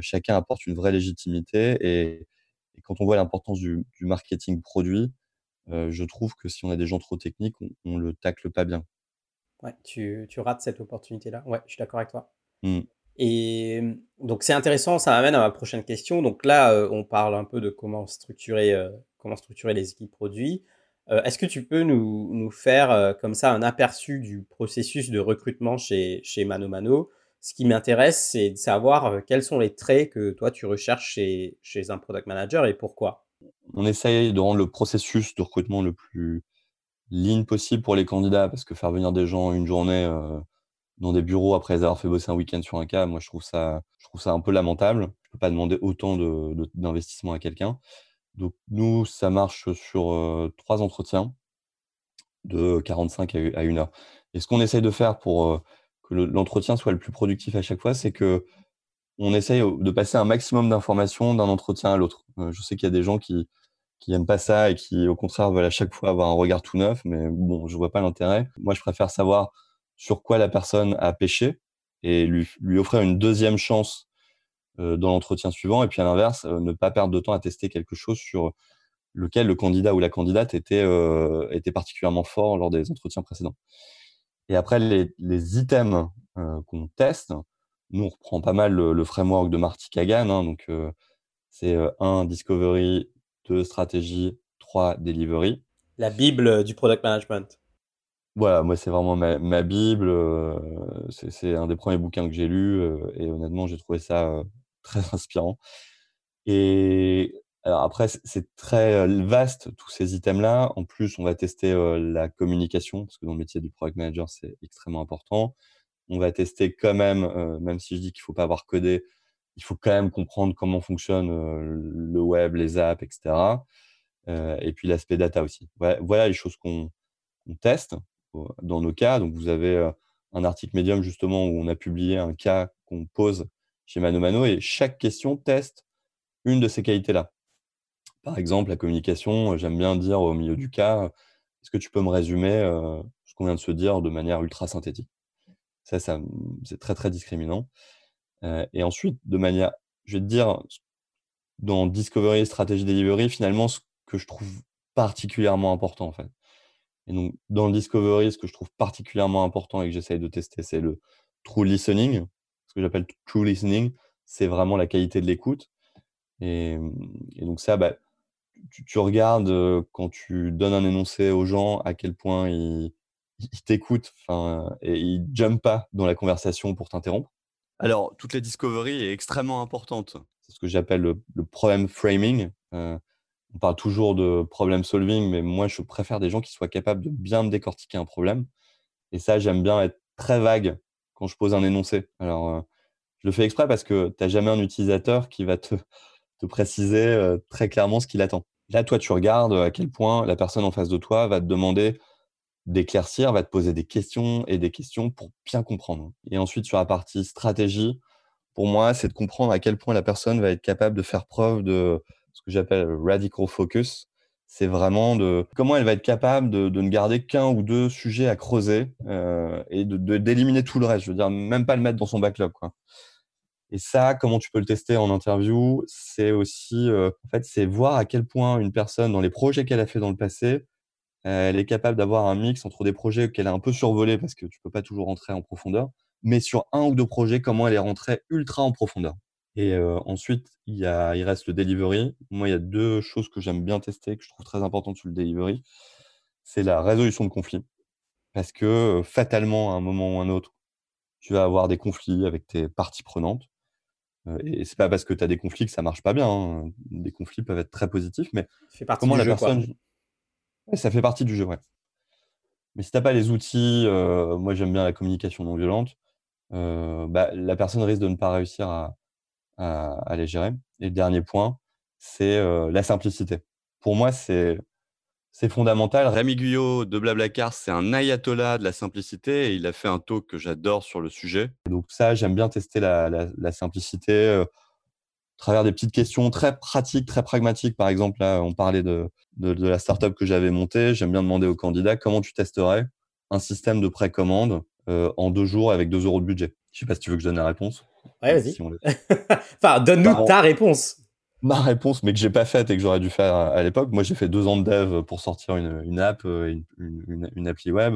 chacun apporte une vraie légitimité. Et, quand on voit l'importance du, du, marketing produit, je trouve que si on a des gens trop techniques, on, ne le tacle pas bien. Ouais, tu, tu rates cette opportunité-là. Ouais, je suis d'accord avec toi. Mmh. Et mmh, donc c'est intéressant, ça m'amène à ma prochaine question. Donc là, euh, on parle un peu de comment structurer, euh, comment structurer les équipes produits. Euh, est-ce que tu peux nous, nous faire comme ça un aperçu du processus de recrutement chez, chez Mano Mano? Ce qui m'intéresse, c'est de savoir quels sont les traits que toi tu recherches chez, chez un product manager et pourquoi? On essaye de rendre le processus de recrutement le plus ligne possible pour les candidats, parce que faire venir des gens une journée euh, dans des bureaux après avoir fait bosser un week-end sur un cas, moi je trouve ça, je trouve ça un peu lamentable. Je peux pas demander autant d'investissement de, à quelqu'un. Donc nous, ça marche sur euh, trois entretiens de 45 à, à une heure. Et ce qu'on essaye de faire pour euh, que l'entretien soit le plus productif à chaque fois, c'est que on essaye de passer un maximum d'informations d'un entretien à l'autre. je sais qu'il y a des gens qui, qui aiment pas ça et qui, au contraire, veulent à chaque fois avoir un regard tout neuf. Mais bon, je vois pas l'intérêt. Moi, je préfère savoir sur quoi la personne a pêché et lui, lui offrir une deuxième chance euh, dans l'entretien suivant. Et puis, à l'inverse, euh, ne pas perdre de temps à tester quelque chose sur lequel le candidat ou la candidate était, euh, était particulièrement fort lors des entretiens précédents. Et après, les, les items qu'on teste, nous, on reprend pas mal le, framework de Marty Kagan. Hein, donc, c'est un discovery, stratégie, 3 delivery. La Bible du product management. Voilà, moi c'est vraiment ma, Bible. Euh, c'est un des premiers bouquins que j'ai lu euh, et honnêtement j'ai trouvé ça euh, très inspirant. Et alors après c'est très vaste tous ces items-là. En plus on va tester la communication parce que dans le métier du product manager c'est extrêmement important. On va tester quand même, même si je dis qu'il faut pas avoir codé, il faut quand même comprendre comment fonctionne le web, les apps, etc. et puis l'aspect data aussi. Voilà, les choses qu'on teste dans nos cas. Donc, vous avez un article Medium justement où on a publié un cas qu'on pose chez Mano Mano et chaque question teste une de ces qualités-là. Par exemple, la communication, j'aime bien dire au milieu du cas, est-ce que tu peux me résumer ce qu'on vient de se dire de manière ultra synthétique? Ça c'est très, très discriminant et ensuite, de manière, je vais te dire, dans Discovery, Stratégie Delivery, finalement, ce que je trouve particulièrement important, en fait. Et donc, dans le Discovery, ce que je trouve particulièrement important et que j'essaye de tester, c'est le true listening. Ce que j'appelle true listening, c'est vraiment la qualité de l'écoute. Et, donc ça, bah, tu, regardes quand tu donnes un énoncé aux gens à quel point ils, ils t'écoutent et ils ne jumpent pas dans la conversation pour t'interrompre. Alors, toute la discovery est extrêmement importante. C'est ce que j'appelle le, le problem framing. Euh, on parle toujours de problem solving, mais moi, je préfère des gens qui soient capables de bien me décortiquer un problème. Et ça, j'aime bien être très vague quand je pose un énoncé. Alors, euh, je le fais exprès parce que tu n'as jamais un utilisateur qui va te, te préciser euh, très clairement ce qu'il attend. Là, toi, tu regardes à quel point la personne en face de toi va te demander d'éclaircir, va te poser des questions et des questions pour bien comprendre. Et ensuite, sur la partie stratégie, pour moi, c'est de comprendre à quel point la personne va être capable de faire preuve de ce que j'appelle radical focus. C'est vraiment de comment elle va être capable de, ne garder qu'un ou deux sujets à creuser euh, et de d'éliminer tout le reste. Je veux dire, même pas le mettre dans son backlog. Quoi. Et ça, comment tu peux le tester en interview C'est aussi, euh, en fait, c'est voir à quel point une personne, dans les projets qu'elle a fait dans le passé, elle est capable d'avoir un mix entre des projets qu'elle a un peu survolés parce que tu peux pas toujours rentrer en profondeur, mais sur un ou deux projets, comment elle est rentrée ultra en profondeur. Et euh, ensuite, il, y a, il reste le delivery. Moi, il y a deux choses que j'aime bien tester, que je trouve très importantes sur le delivery. C'est la résolution de conflits. Parce que euh, fatalement, à un moment ou à un autre, tu vas avoir des conflits avec tes parties prenantes. Euh, et c'est pas parce que tu as des conflits que ça marche pas bien. Hein. Des conflits peuvent être très positifs, mais comment la personne. Ça fait partie du jeu, ouais. Mais si tu n'as pas les outils, moi j'aime bien la communication non violente, bah, la personne risque de ne pas réussir à, à, les gérer. Et le dernier point, c'est la simplicité. Pour moi, c'est fondamental. Rémi Guyot de Blablacar, c'est un ayatollah de la simplicité et il a fait un talk que j'adore sur le sujet. donc ça, j'aime bien tester la, simplicité travers des petites questions très pratiques, très pragmatiques. Par exemple, là, on parlait de, de, de la startup que j'avais montée. J'aime bien demander aux candidats comment tu testerais un système de précommande en deux jours avec deux euros de budget. Je sais pas si tu veux que je donne la réponse. Ouais, vas-y. enfin, donne-nous ta réponse. Ma réponse, mais que j'ai pas faite et que j'aurais dû faire à, l'époque. Moi, j'ai fait deux ans de dev pour sortir une, une app, euh, une, une, appli web.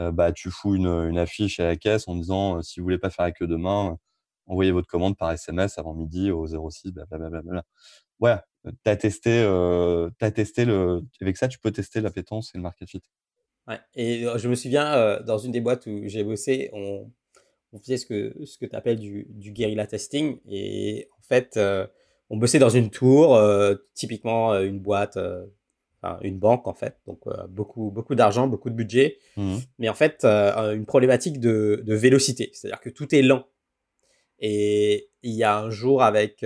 Euh, bah, tu fous une, affiche à la caisse en disant euh, si vous voulez pas faire que demain, envoyez votre commande par SMS avant midi au 06, blablabla. Ouais, tu as testé, as testé le. Avec ça, tu peux tester l'appétence et le market fit. Ouais, et je me souviens, dans une des boîtes où j'ai bossé, on, on faisait ce que, ce que tu appelles du, du guerrilla testing. Et en fait, euh, on bossait dans une tour, euh, typiquement euh, une boîte, enfin, une banque en fait. Donc beaucoup, beaucoup d'argent, beaucoup de budget. Mmh. Mais en fait, une problématique de, de vélocité. C'est-à-dire que tout est lent. Et il y a un jour avec,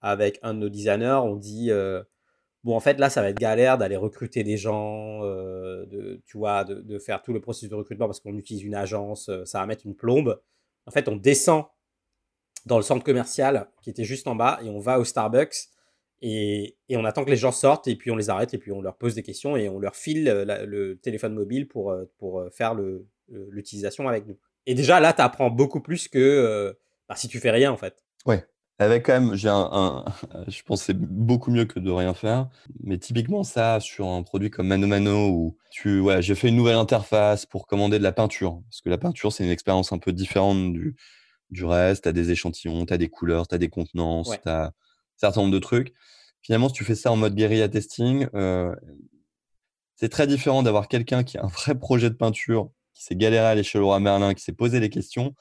avec un de nos designers, on dit bon, en fait, là, ça va être galère d'aller recruter des gens, euh, de, tu vois, de, faire tout le processus de recrutement parce qu'on utilise une agence, euh, ça va mettre une plombe. En fait, on descend dans le centre commercial qui était juste en bas et on va au Starbucks et, on attend que les gens sortent et puis on les arrête et puis on leur pose des questions et on leur file euh, le téléphone mobile pour, pour faire l'utilisation avec nous. Et déjà, là, tu apprends beaucoup plus que bah, si tu fais rien, en fait. Ouais. Avec quand même, j'ai un, je pense c'est beaucoup mieux que de rien faire. Mais typiquement, ça, sur un produit comme Mano Mano, où tu, ouais, j'ai fait une nouvelle interface pour commander de la peinture. Parce que la peinture, c'est une expérience un peu différente du, du reste. Tu as des échantillons, tu as des couleurs, tu as des contenances, tu as un certain nombre de trucs. Finalement, si tu fais ça en mode guérilla testing, euh, c'est très différent d'avoir quelqu'un qui a un vrai projet de peinture, qui s'est galéré à l'échelle à Merlin, qui s'est posé les questions,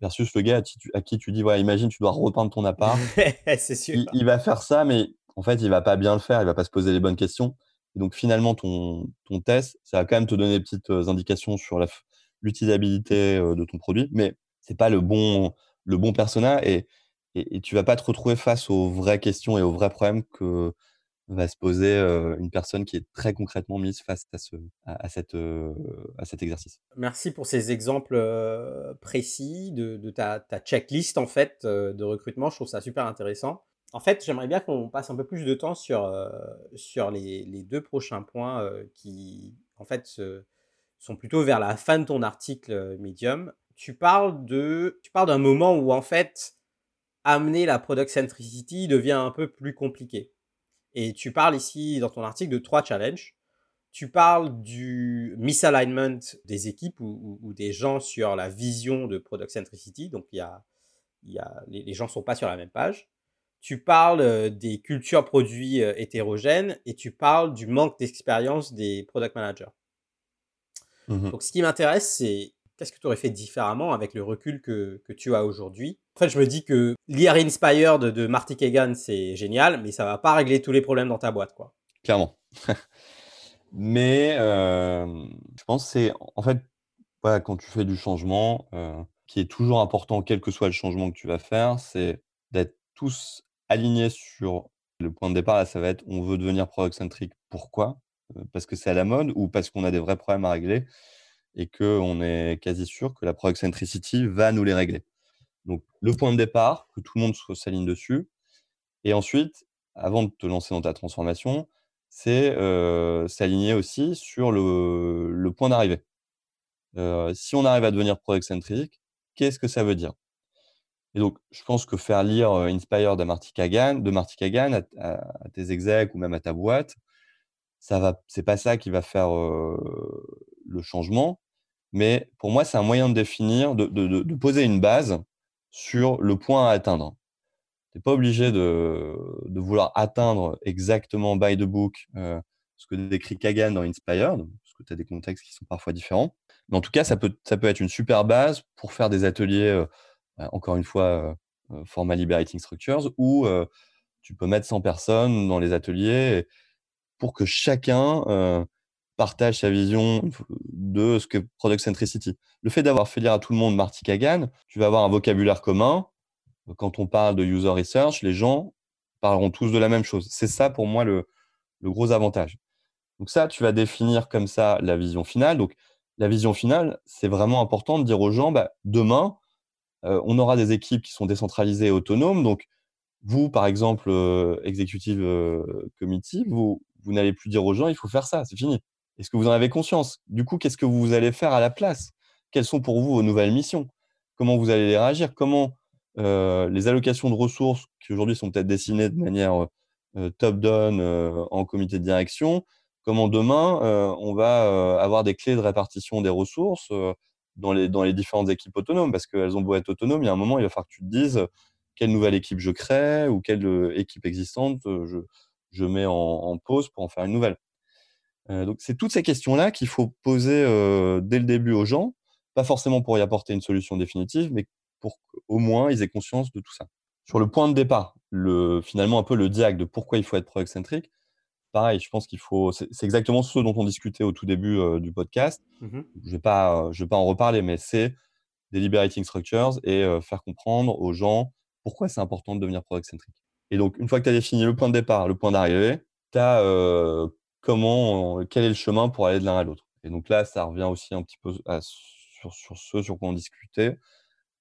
versus le gars à qui tu, dis, voilà, imagine, tu dois repeindre ton appart. c'est sûr. Il, va faire ça, mais en fait, il va pas bien le faire, il va pas se poser les bonnes questions. Et donc, finalement, ton, ton test, ça va quand même te donner des petites euh, indications sur l'utilisabilité euh, de ton produit, mais c'est pas le bon, le bon persona et, et, et, tu vas pas te retrouver face aux vraies questions et aux vrais problèmes que, va se poser une personne qui est très concrètement mise face à, ce, à, cette, à cet exercice. Merci pour ces exemples précis de, ta, ta, checklist en fait de recrutement. Je trouve ça super intéressant. En fait, j'aimerais bien qu'on passe un peu plus de temps sur, sur les, les, deux prochains points qui en fait sont plutôt vers la fin de ton article Medium. Tu parles de, tu parles d'un moment où en fait amener la product centricity devient un peu plus compliqué. Et tu parles ici dans ton article de trois challenges. Tu parles du misalignment des équipes ou, des gens sur la vision de product centricity. Donc, il y a, y a, les, gens ne sont pas sur la même page. Tu parles euh, des cultures produits euh, hétérogènes et tu parles du manque d'expérience des product managers. Mmh Donc, ce qui m'intéresse, c'est qu'est-ce que tu aurais fait différemment avec le recul que, tu as aujourd'hui? Fait, je me dis que l'IR Inspired de, Marty Kagan, c'est génial, mais ça va pas régler tous les problèmes dans ta boîte, quoi. Clairement. mais euh, je pense que c'est, en fait, quand tu fais du changement, euh, qui est toujours important, quel que soit le changement que tu vas faire, c'est d'être tous alignés sur le point de départ. Là, ça va être, on veut devenir product-centric. Pourquoi? Euh, Parce que c'est à la mode ou parce qu'on a des vrais problèmes à régler? Et qu'on est quasi sûr que la product centricity va nous les régler. Donc, le point de départ, que tout le monde s'aligne dessus. Et ensuite, avant de te lancer dans ta transformation, c'est euh, s'aligner aussi sur le, point d'arrivée. Euh, si on arrive à devenir product centric, qu'est-ce que ça veut dire? Et donc, je pense que faire lire euh, Inspired de Marty Kagan à, tes execs ou même à ta boîte, ça va, c'est pas ça qui va faire le changement. Mais pour moi, c'est un moyen de définir, de, poser une base sur le point à atteindre. Tu n'es pas obligé de, vouloir atteindre exactement by the book ce que décrit Kagan dans Inspired, parce que tu as des contextes qui sont parfois différents. Mais en tout cas, ça peut, ça peut être une super base pour faire des ateliers, bah, encore une fois, format Liberating Structures, où tu peux mettre 100 personnes dans les ateliers pour que chacun partage sa vision de ce que Product Centricity. Le fait d'avoir fait lire à tout le monde Marty Kagan, tu vas avoir un vocabulaire commun. Quand on parle de user research, les gens parleront tous de la même chose. C'est ça pour moi le, gros avantage. Donc ça, tu vas définir comme ça la vision finale. Donc la vision finale, c'est vraiment important de dire aux gens, bah, demain, on aura des équipes qui sont décentralisées et autonomes. Donc vous, par exemple, executive committee, vous, vous n'allez plus dire aux gens, il faut faire ça, c'est fini. Est-ce que vous en avez conscience? Du coup, qu'est-ce que vous allez faire à la place? Quelles sont pour vous vos nouvelles missions? Comment vous allez les réagir? Comment euh, les allocations de ressources, qui aujourd'hui sont peut-être dessinées de manière euh, top-down euh, en comité de direction, comment demain on va avoir des clés de répartition des ressources dans, les, dans les différentes équipes autonomes? Parce qu'elles ont beau être autonomes, il y a un moment, il va falloir que tu te dises quelle nouvelle équipe je crée ou quelle équipe existante je, je mets en pause pour en faire une nouvelle. Euh, donc, c'est toutes ces questions-là qu'il faut poser euh, dès le début aux gens, pas forcément pour y apporter une solution définitive, mais pour qu'au moins ils aient conscience de tout ça. Sur le point de départ, le, finalement un peu le diag de pourquoi il faut être pro-excentrique, pareil, je pense qu'il faut. C'est exactement ce dont on discutait au tout début euh, du podcast. Mmh je ne vais, pas, je vais pas en reparler, mais c'est des liberating structures et faire comprendre aux gens pourquoi c'est important de devenir pro-excentrique. Et donc, une fois que tu as défini le point de départ, le point d'arrivée, tu as comment, quel est le chemin pour aller de l'un à l'autre. Et donc là, ça revient aussi un petit peu sur, ce sur quoi on discutait,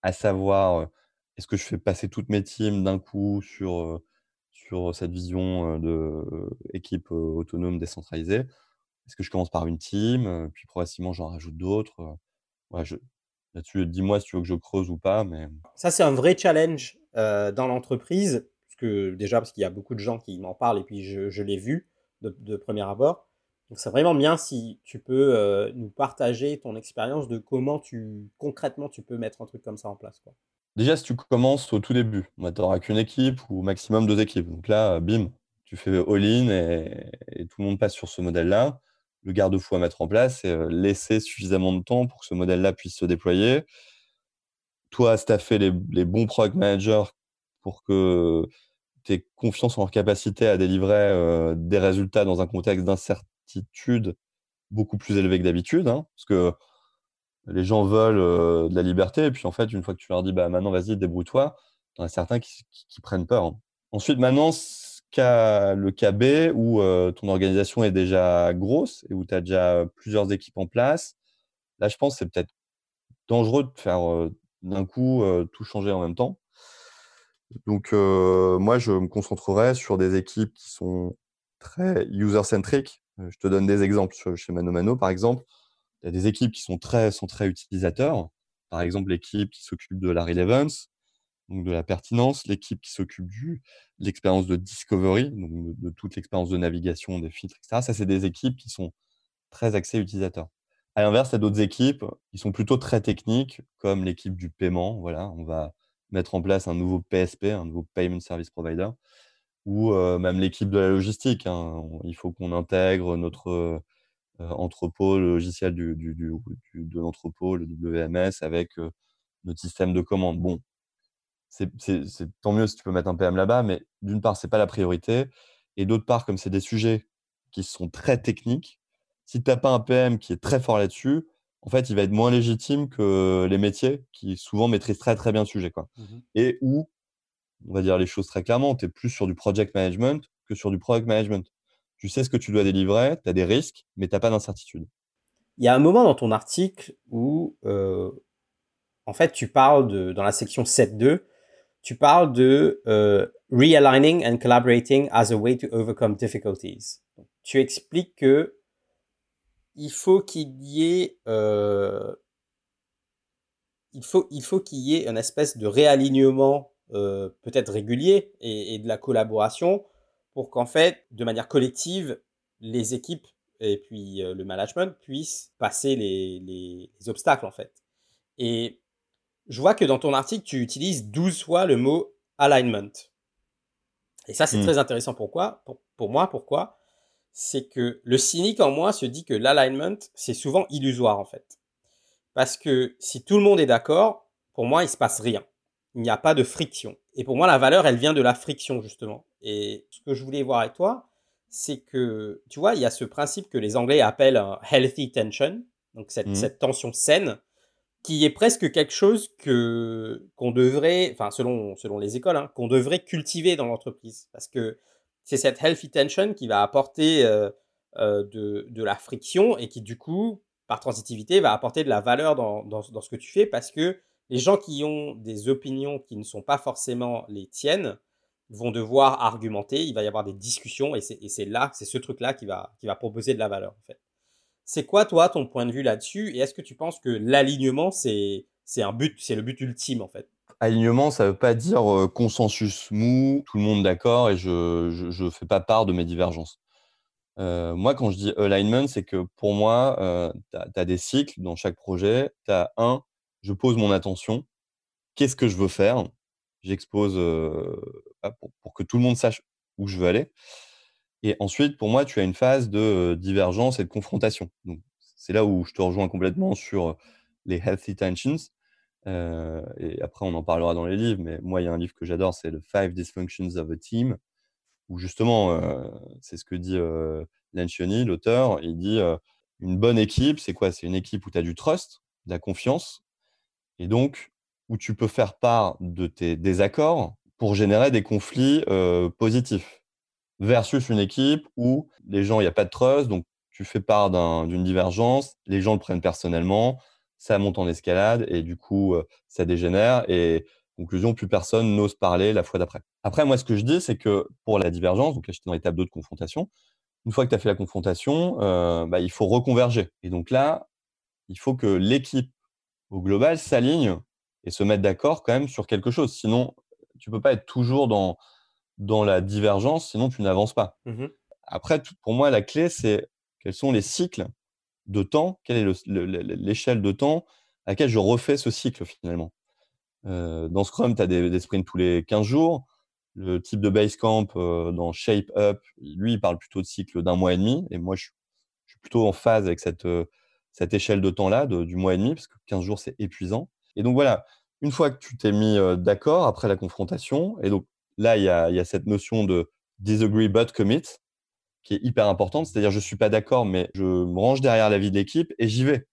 à savoir, est-ce que je fais passer toutes mes teams d'un coup sur, sur cette vision d'équipe autonome décentralisée? Est-ce que je commence par une team, puis progressivement j'en rajoute d'autres Là-dessus, dis-moi si tu veux que je creuse ou pas. Mais... Ça, c'est un vrai challenge dans l'entreprise, que, déjà parce qu'il y a beaucoup de gens qui m'en parlent et puis je, l'ai vu de, premier abord. Donc c'est vraiment bien si tu peux euh, nous partager ton expérience de comment tu concrètement tu peux mettre un truc comme ça en place. Quoi. Déjà, si tu commences au tout début, tu n'auras qu'une équipe ou maximum deux équipes. Donc là, bim, tu fais all-in et, tout le monde passe sur ce modèle-là. Le garde-fou à mettre en place, c'est euh, laisser suffisamment de temps pour que ce modèle-là puisse se déployer. Toi, staffer les, les bons product managers pour que confiance en leur capacité à délivrer des résultats dans un contexte d'incertitude beaucoup plus élevé que d'habitude, hein, parce que les gens veulent de la liberté, et puis en fait, une fois que tu leur dis, bah, maintenant, vas-y, débrouille-toi, il y en a certains qui, prennent peur. Hein. Ensuite, maintenant, le cas B, où ton organisation est déjà grosse et où tu as déjà plusieurs équipes en place, là, je pense que c'est peut-être dangereux de faire d'un coup tout changer en même temps. Donc, moi, je me concentrerai sur des équipes qui sont très user-centric. je te donne des exemples. Chez Mano Mano, par exemple, il y a des équipes qui sont très centrées utilisateurs. Par exemple, l'équipe qui s'occupe de la relevance, donc de la pertinence, l'équipe qui s'occupe de l'expérience de discovery, donc de, toute l'expérience de navigation, des filtres, etc. Ça, c'est des équipes qui sont très axées utilisateurs. À l'inverse, il y a d'autres équipes qui sont plutôt très techniques, comme l'équipe du paiement. Voilà, on va mettre en place un nouveau PSP, un nouveau Payment Service Provider, ou même l'équipe de la logistique. Hein. Il faut qu'on intègre notre entrepôt, le logiciel du, de l'entrepôt, le WMS, avec notre système de commande. Bon, c'est tant mieux si tu peux mettre un PM là-bas, mais d'une part, c'est pas la priorité. Et d'autre part, comme c'est des sujets qui sont très techniques, si tu n'as pas un PM qui est très fort là-dessus, en fait, il va être moins légitime que les métiers qui souvent maîtrisent très très bien le sujet. Quoi. Mmh Et où, on va dire les choses très clairement, tu es plus sur du project management que sur du product management. Tu sais ce que tu dois délivrer, tu as des risques, mais tu n'as pas d'incertitude. Il y a un moment dans ton article où, euh, en fait, tu parles de, dans la section 7.2, tu parles de euh, realigning and collaborating as a way to overcome difficulties. Tu expliques que il faut qu'il y ait euh, il faut il faut qu'il y ait une espèce de réalignement euh, peut-être régulier et, de la collaboration pour qu'en fait de manière collective les équipes et puis le management puissent passer les, les, les, obstacles en fait et je vois que dans ton article, tu utilises 12 fois le mot alignment. Et ça, c'est hmm. très intéressant. Pourquoi? Pour, pour moi, pourquoi? C'est que le cynique en moi se dit que l'alignment, c'est souvent illusoire, en fait. Parce que si tout le monde est d'accord, pour moi, il se passe rien. Il n'y a pas de friction. Et pour moi, la valeur, elle vient de la friction, justement. Et ce que je voulais voir avec toi, c'est que, tu vois, il y a ce principe que les Anglais appellent un healthy tension, donc cette, hmm. cette tension saine, qui est presque quelque chose que qu'on devrait, enfin selon selon les écoles, hein, qu'on devrait cultiver dans l'entreprise, parce que c'est cette healthy tension qui va apporter euh, euh, de, la friction et qui du coup, par transitivité, va apporter de la valeur dans, ce que tu fais, parce que les gens qui ont des opinions qui ne sont pas forcément les tiennes vont devoir argumenter, il va y avoir des discussions et c'est là, c'est ce truc-là qui va, qui va proposer de la valeur en fait. C'est quoi, toi, ton point de vue là-dessus Et est-ce que tu penses que l'alignement, c'est un but, c'est le but ultime, en fait? Alignement, ça ne veut pas dire euh, consensus mou, tout le monde d'accord et je ne fais pas part de mes divergences. Euh, moi, quand je dis alignment, c'est que pour moi, euh, tu as, des cycles dans chaque projet. Tu as un, je pose mon attention. Qu'est-ce que je veux faire? J'expose pour, pour, que tout le monde sache où je veux aller. Et ensuite, pour moi, tu as une phase de divergence et de confrontation. C'est là où je te rejoins complètement sur les healthy tensions. Et après, on en parlera dans les livres, mais moi, il y a un livre que j'adore, c'est le Five Dysfunctions of a Team, où justement, c'est ce que dit Lencioni, l'auteur. Il dit une bonne équipe, c'est quoi? C'est une équipe où tu as du trust, de la confiance, et donc où tu peux faire part de tes désaccords pour générer des conflits positifs versus une équipe où les gens, il n'y a pas de trust, donc tu fais part d'une divergence, les gens le prennent personnellement, ça monte en escalade et du coup, ça dégénère et conclusion, plus personne n'ose parler la fois d'après. Après, moi, ce que je dis, c'est que pour la divergence, donc là, j'étais dans l'étape 2 de confrontation, une fois que tu as fait la confrontation, euh, bah, il faut reconverger. Et donc là, il faut que l'équipe au global s'aligne et se mette d'accord quand même sur quelque chose. Sinon, tu peux pas être toujours dans, dans la divergence, sinon tu n'avances pas. Mmh Après, pour moi, la clé, c'est quels sont les cycles de temps, quelle est l'échelle de temps à laquelle je refais ce cycle finalement. Euh, dans Scrum, tu as des, sprints tous les 15 jours. Le type de Basecamp euh, dans Shape Up, lui, il parle plutôt de cycle d'un mois et demi. Et moi, je, suis plutôt en phase avec cette, euh, cette échelle de temps-là, du mois et demi, parce que 15 jours, c'est épuisant. Et donc voilà, une fois que tu t'es mis d'accord après la confrontation, et donc là, il y a, cette notion de disagree but commit qui est hyper importante. C'est-à-dire, je ne suis pas d'accord, mais je me range derrière la vie de l'équipe et j'y vais.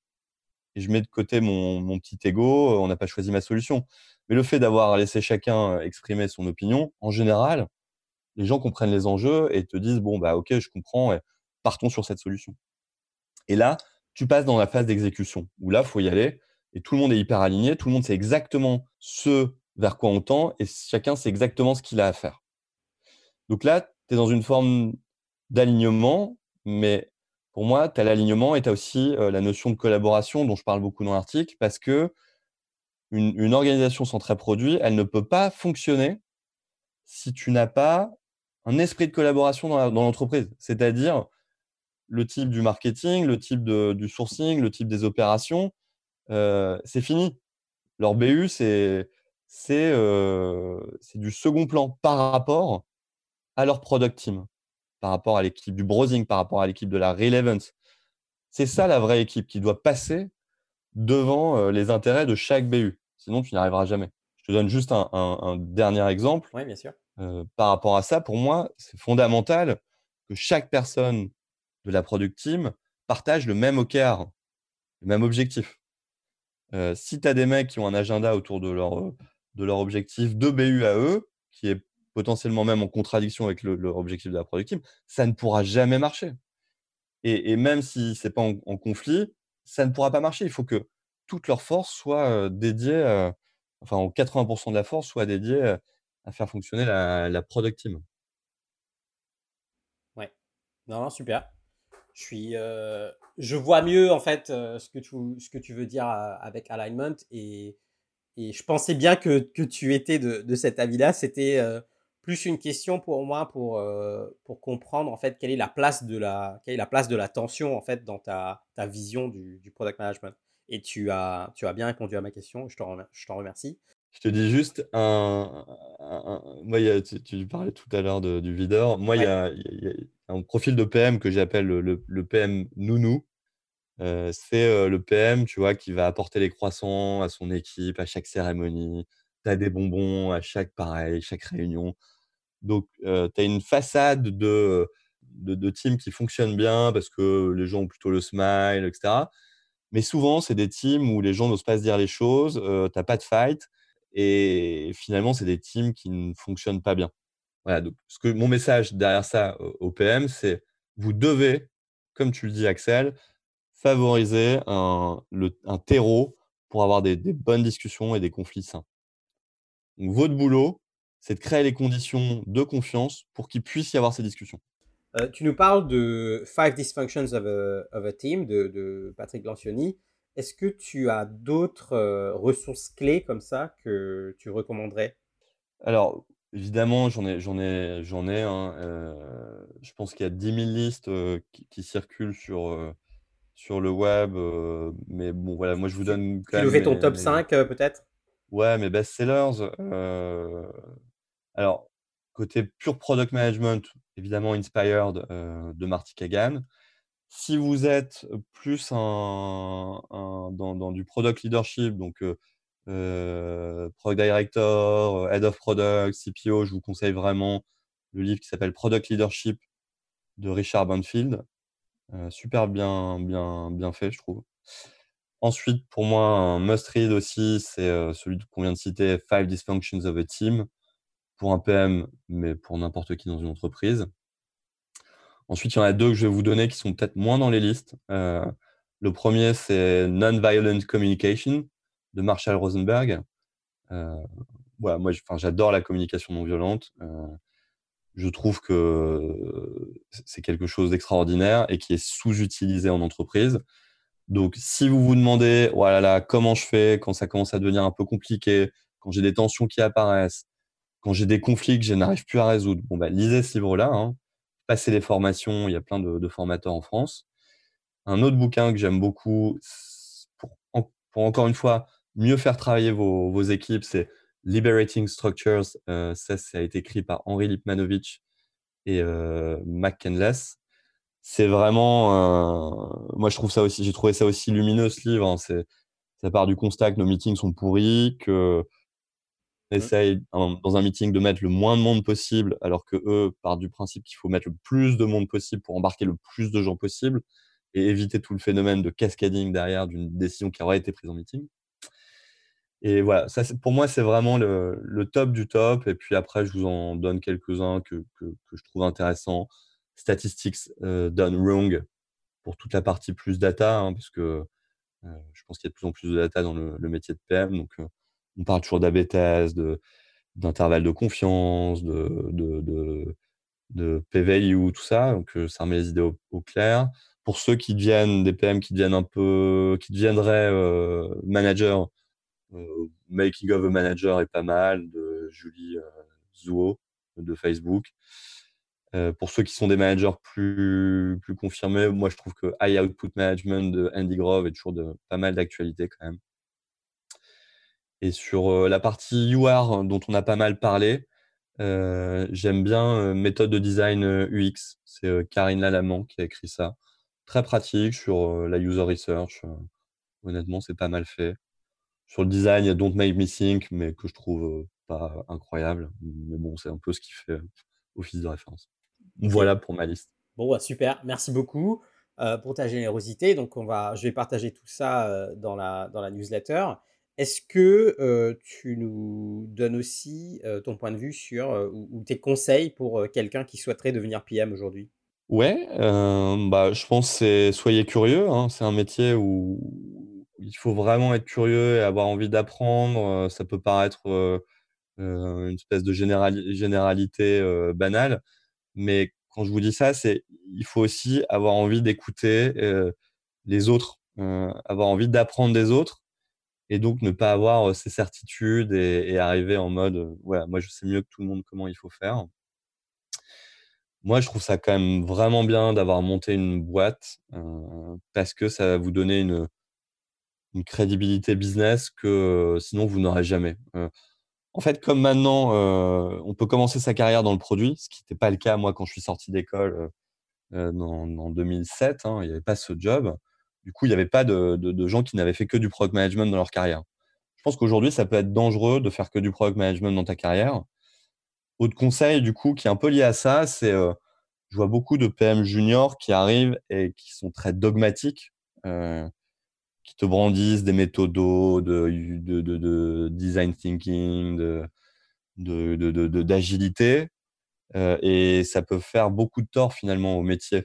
Et je mets de côté mon, petit ego, on n'a pas choisi ma solution. Mais le fait d'avoir laissé chacun exprimer son opinion, en général, les gens comprennent les enjeux et te disent, bon, bah, ok, je comprends, partons sur cette solution. Et là, tu passes dans la phase d'exécution, où là, il faut y aller, et tout le monde est hyper aligné, tout le monde sait exactement ce vers quoi on tend et chacun sait exactement ce qu'il a à faire. Donc là, tu es dans une forme d'alignement, mais pour moi, tu as l'alignement et tu as aussi la notion de collaboration dont je parle beaucoup dans l'article parce que une, organisation centrée produit, elle ne peut pas fonctionner si tu n'as pas un esprit de collaboration dans l'entreprise. C'est-à-dire le type du marketing, le type du sourcing, le type des opérations, c'est fini. Leur BU, c'est c'est du second plan par rapport à leur product team, par rapport à l'équipe du browsing, par rapport à l'équipe de la relevance. C'est ça la vraie équipe qui doit passer devant les intérêts de chaque BU. Sinon, tu n'y arriveras jamais. Je te donne juste un, dernier exemple. Oui, bien sûr. par rapport à ça, pour moi, c'est fondamental que chaque personne de la product team partage le même OKR, le même objectif. si tu as des mecs qui ont un agenda autour de leur, de leur objectif de BU à eux, qui est potentiellement même en contradiction avec leur objectif de la product team, ça ne pourra jamais marcher. Et, même si ce n'est pas en, conflit, ça ne pourra pas marcher. Il faut que toute leur force soit dédiée, enfin, en 80% de la force soit dédiée à faire fonctionner la, la product team. Ouais. Non, super. Je suis, je vois mieux en fait ce que tu, ce que tu veux dire avec alignment et, et je pensais bien que, que tu étais de, de cet avis-là. C'était plus une question pour moi pour, euh, pour comprendre en fait quelle est la place de la quelle est la place de la tension en fait dans ta, ta vision du, du, product management. Et tu as, tu as bien répondu à ma question, je t'en je remercie. Je te dis juste un, moi tu, parlais tout à l'heure du videur. Moi il, y a, un profil de PM que j'appelle le, le, PM nounou. Euh, c'est euh, le PM, tu vois, qui va apporter les croissants à son équipe à chaque cérémonie. Tu as des bonbons à chaque pareil, chaque réunion. Donc, tu as une façade de, de, team qui fonctionne bien parce que les gens ont plutôt le smile, etc. Mais souvent, c'est des teams où les gens n'osent pas se dire les choses, tu n'as pas de fight. Et finalement, c'est des teams qui ne fonctionnent pas bien. Voilà, donc ce que, mon message derrière ça au PM, c'est vous devez, comme tu le dis, Axel, favoriser un, un terreau pour avoir des, des, bonnes discussions et des conflits sains. Donc, votre boulot, c'est de créer les conditions de confiance pour qu'il puisse y avoir ces discussions. Euh, tu nous parles de Five Dysfunctions of a, Team de, Patrick Lancioni. Est-ce que tu as d'autres euh, ressources clés comme ça que tu recommanderais? Alors, évidemment, j'en ai, j'en ai, j'en ai. Hein, euh, je pense qu'il y a 10 000 listes qui, circulent sur, sur le web. mais bon, voilà, moi, je vous donne quand tu même. Tu ton top 5 peut-être? Ouais, mes best-sellers. Alors, côté pure product management, évidemment Inspired euh, de Marty Kagan. Si vous êtes plus un, dans, du product leadership, donc euh, euh, product director, head of product, CPO, je vous conseille vraiment le livre qui s'appelle Product Leadership de Richard Banfield. super bien, bien, bien fait, je trouve. Ensuite, pour moi, un must-read aussi, c'est celui qu'on vient de citer, Five Dysfunctions of a Team pour un PM, mais pour n'importe qui dans une entreprise. Ensuite, il y en a deux que je vais vous donner qui sont peut-être moins dans les listes. Euh, le premier, c'est Non-Violent Communication de Marshall Rosenberg. Euh, moi, j'adore la communication non violente. Euh, je trouve que c'est quelque chose d'extraordinaire et qui est sous-utilisé en entreprise. Donc, si vous vous demandez, voilà, là, comment je fais quand ça commence à devenir un peu compliqué, quand j'ai des tensions qui apparaissent, quand j'ai des conflits que je n'arrive plus à résoudre, bon, bah, lisez ce livre-là. Hein. Passez les formations, il y a plein de, formateurs en France. Un autre bouquin que j'aime beaucoup, pour, encore une fois mieux faire travailler vos, équipes, c'est Liberating Structures. Euh, ça, ça a été écrit par Henri Lipmanovich et euh, Mac C'est vraiment, euh, moi je trouve ça aussi, j'ai trouvé ça aussi lumineux ce livre. Hein. C'est, ça part du constat que nos meetings sont pourris, que Essaye dans un meeting de mettre le moins de monde possible, alors que eux partent du principe qu'il faut mettre le plus de monde possible pour embarquer le plus de gens possible et éviter tout le phénomène de cascading derrière d'une décision qui aurait été prise en meeting. Et voilà, ça, pour moi, c'est vraiment le, top du top. Et puis après, je vous en donne quelques-uns que, que, je trouve intéressants. Statistics euh, done wrong pour toute la partie plus data, hein, parce que euh, je pense qu'il y a de plus en plus de data dans le, métier de PM. Donc, euh, on parle toujours d'AB test, d'intervalle de, confiance, de, de, de, tout ça. Donc, euh, ça remet les idées au, clair. Pour ceux qui deviennent des PM, qui deviennent un peu, qui deviendraient euh, managers, euh, Making of a Manager est pas mal, de Julie Zouo de Facebook. pour ceux qui sont des managers plus, plus confirmés, moi je trouve que High Output Management de Andy Grove est toujours de, pas mal d'actualité quand même. Et sur la partie UR dont on a pas mal parlé, j'aime bien méthode de design UX. C'est Karine Lalaman qui a écrit ça. très pratique sur la user research. honnêtement, c'est pas mal fait. Sur le design, il y a Don't Make Me Think, mais que je trouve pas incroyable. Mais bon, c'est un peu ce qui fait office de référence. Voilà pour ma liste. Bon, bah, super. Merci beaucoup pour ta générosité. Donc, on va, je vais partager tout ça dans, la, dans la newsletter. Est-ce que tu nous donnes aussi ton point de vue sur ou, tes conseils pour quelqu'un qui souhaiterait devenir PM aujourd'hui? Ouais, bah, je pense que soyez curieux. Hein. C'est un métier où il faut vraiment être curieux et avoir envie d'apprendre. Ça peut paraître une espèce de généralité banale, mais quand je vous dis ça, c'est il faut aussi avoir envie d'écouter les autres, avoir envie d'apprendre des autres et donc ne pas avoir ces certitudes et, arriver en mode ouais, moi je sais mieux que tout le monde comment il faut faire. Moi, je trouve ça quand même vraiment bien d'avoir monté une boîte parce que ça va vous donner une, crédibilité business que sinon vous n'aurez jamais. en fait, comme maintenant, on peut commencer sa carrière dans le produit, ce qui n'était pas le cas moi quand je suis sorti d'école en 2007, hein, il n'y avait pas ce job. Du coup, il n'y avait pas de, gens qui n'avaient fait que du product management dans leur carrière. Je pense qu'aujourd'hui, ça peut être dangereux de faire que du product management dans ta carrière. Autre conseil, du coup, qui est un peu lié à ça, c'est euh, je vois beaucoup de PM juniors qui arrivent et qui sont très dogmatiques, euh, qui te brandissent des méthodos de, de, design thinking, de, d'agilité. Euh, et ça peut faire beaucoup de tort finalement au métier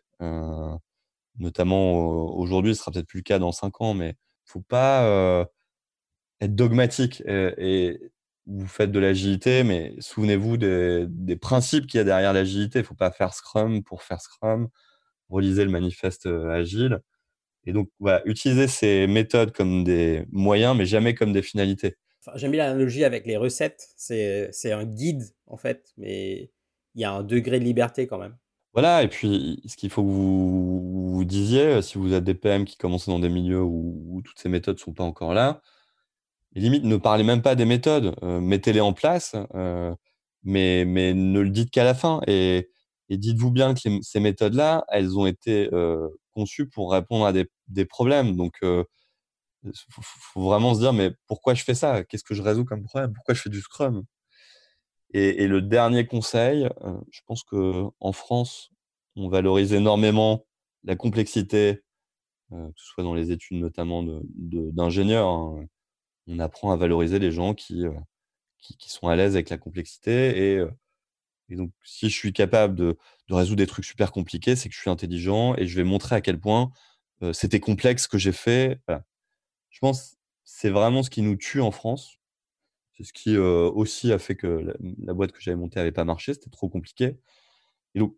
notamment aujourd'hui, ce sera peut-être plus le cas dans cinq ans, mais faut pas être dogmatique et, vous faites de l'agilité, mais souvenez-vous des, principes qu'il y a derrière l'agilité. Il faut pas faire Scrum pour faire Scrum. Relisez le manifeste agile. Et donc, voilà, utilisez ces méthodes comme des moyens, mais jamais comme des finalités. J'aime bien l'analogie avec les recettes. C'est un guide, en fait, mais il y a un degré de liberté quand même. Voilà, et puis ce qu'il faut que vous disiez, euh, si vous êtes des PM qui commencent dans des milieux où, toutes ces méthodes ne sont pas encore là, limite, ne parlez même pas des méthodes, euh, mettez-les en place, euh, mais, mais ne le dites qu'à la fin. Et, dites-vous bien que ces méthodes-là, elles ont été conçues pour répondre à des, problèmes. Donc, il faut, vraiment se dire, mais pourquoi je fais ça? Qu'est-ce que je résous comme problème? Pourquoi je fais du Scrum? Et, le dernier conseil, euh, je pense qu'en France, on valorise énormément la complexité, euh, que ce soit dans les études notamment d'ingénieurs. Hein. On apprend à valoriser les gens qui, euh, qui, sont à l'aise avec la complexité. Et, et, donc, si je suis capable de, résoudre des trucs super compliqués, c'est que je suis intelligent et je vais montrer à quel point c'était complexe ce que j'ai fait. Je pense que c'est vraiment ce qui nous tue en France. C'est ce qui aussi a fait que la, boîte que j'avais montée n'avait pas marché, c'était trop compliqué. Et donc,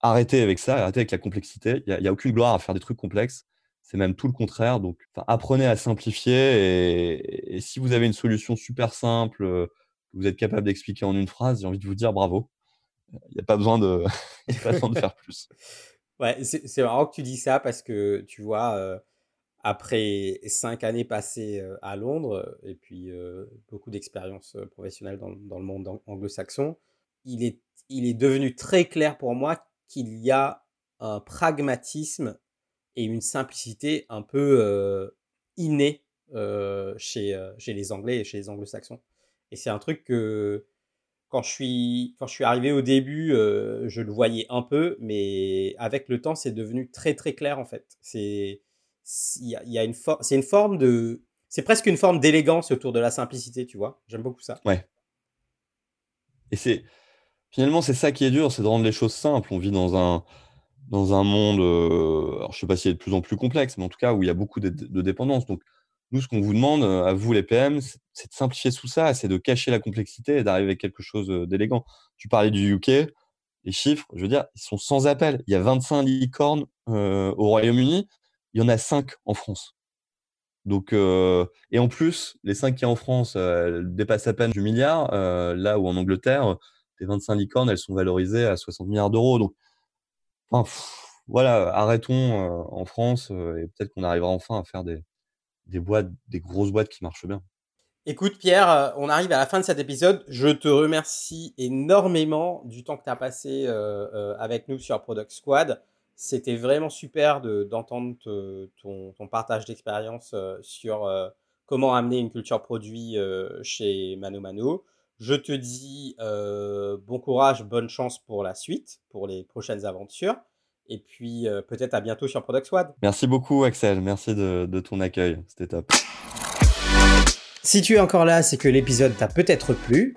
arrêtez avec ça, arrêtez avec la complexité. Il n'y a, aucune gloire à faire des trucs complexes. C'est même tout le contraire. Donc, apprenez à simplifier. Et, si vous avez une solution super simple que vous êtes capable d'expliquer en une phrase, j'ai envie de vous dire bravo. Il n'y a pas besoin de, faire plus. Ouais, c'est marrant que tu dis ça parce que tu vois, après cinq années passées à Londres et puis beaucoup d'expériences professionnelles dans, le monde anglo-saxon, il est, il est devenu très clair pour moi qu'il y a un pragmatisme et une simplicité un peu innée chez, chez les Anglais et chez les anglo-saxons. Et c'est un truc que quand je suis, quand je suis arrivé au début, je le voyais un peu, mais avec le temps, c'est devenu très très clair en fait. C'est y a, une c'est forme c'est presque une forme d'élégance autour de la simplicité, tu vois. J'aime beaucoup ça. Ouais. Et c'est finalement c'est ça qui est dur, c'est de rendre les choses simples. On vit dans un dans un monde, euh, alors je sais pas s'il est de plus en plus complexe, mais en tout cas où il y a beaucoup de, de dépendance. Donc nous, ce qu'on vous demande euh, à vous les PM, c'est de simplifier tout ça, c'est de cacher la complexité et d'arriver à quelque chose euh, d'élégant. Tu parlais du UK, les chiffres, je veux dire, ils sont sans appel. Il y a 25 licornes au Royaume-Uni il y en a cinq en France. Donc, euh, et en plus, les cinq qui y en France euh, dépassent à peine du milliard, euh, là où en Angleterre, les 25 licornes, elles sont valorisées à 60 milliards d'euros. Donc, voilà, arrêtons en France et peut-être qu'on arrivera enfin à faire des, des boîtes, des grosses boîtes qui marchent bien. Écoute Pierre, on arrive à la fin de cet épisode. Je te remercie énormément du temps que tu as passé avec nous sur Product Squad C'était vraiment super d'entendre ton, ton, partage d'expérience sur comment amener une culture produit chez Mano Mano. Je te dis bon courage, bonne chance pour la suite, pour les prochaines aventures. Et puis peut-être à bientôt sur Product Squad. Merci beaucoup Axel, merci de, de ton accueil, c'était top. Si tu es encore là, c'est que l'épisode t'a peut-être plu.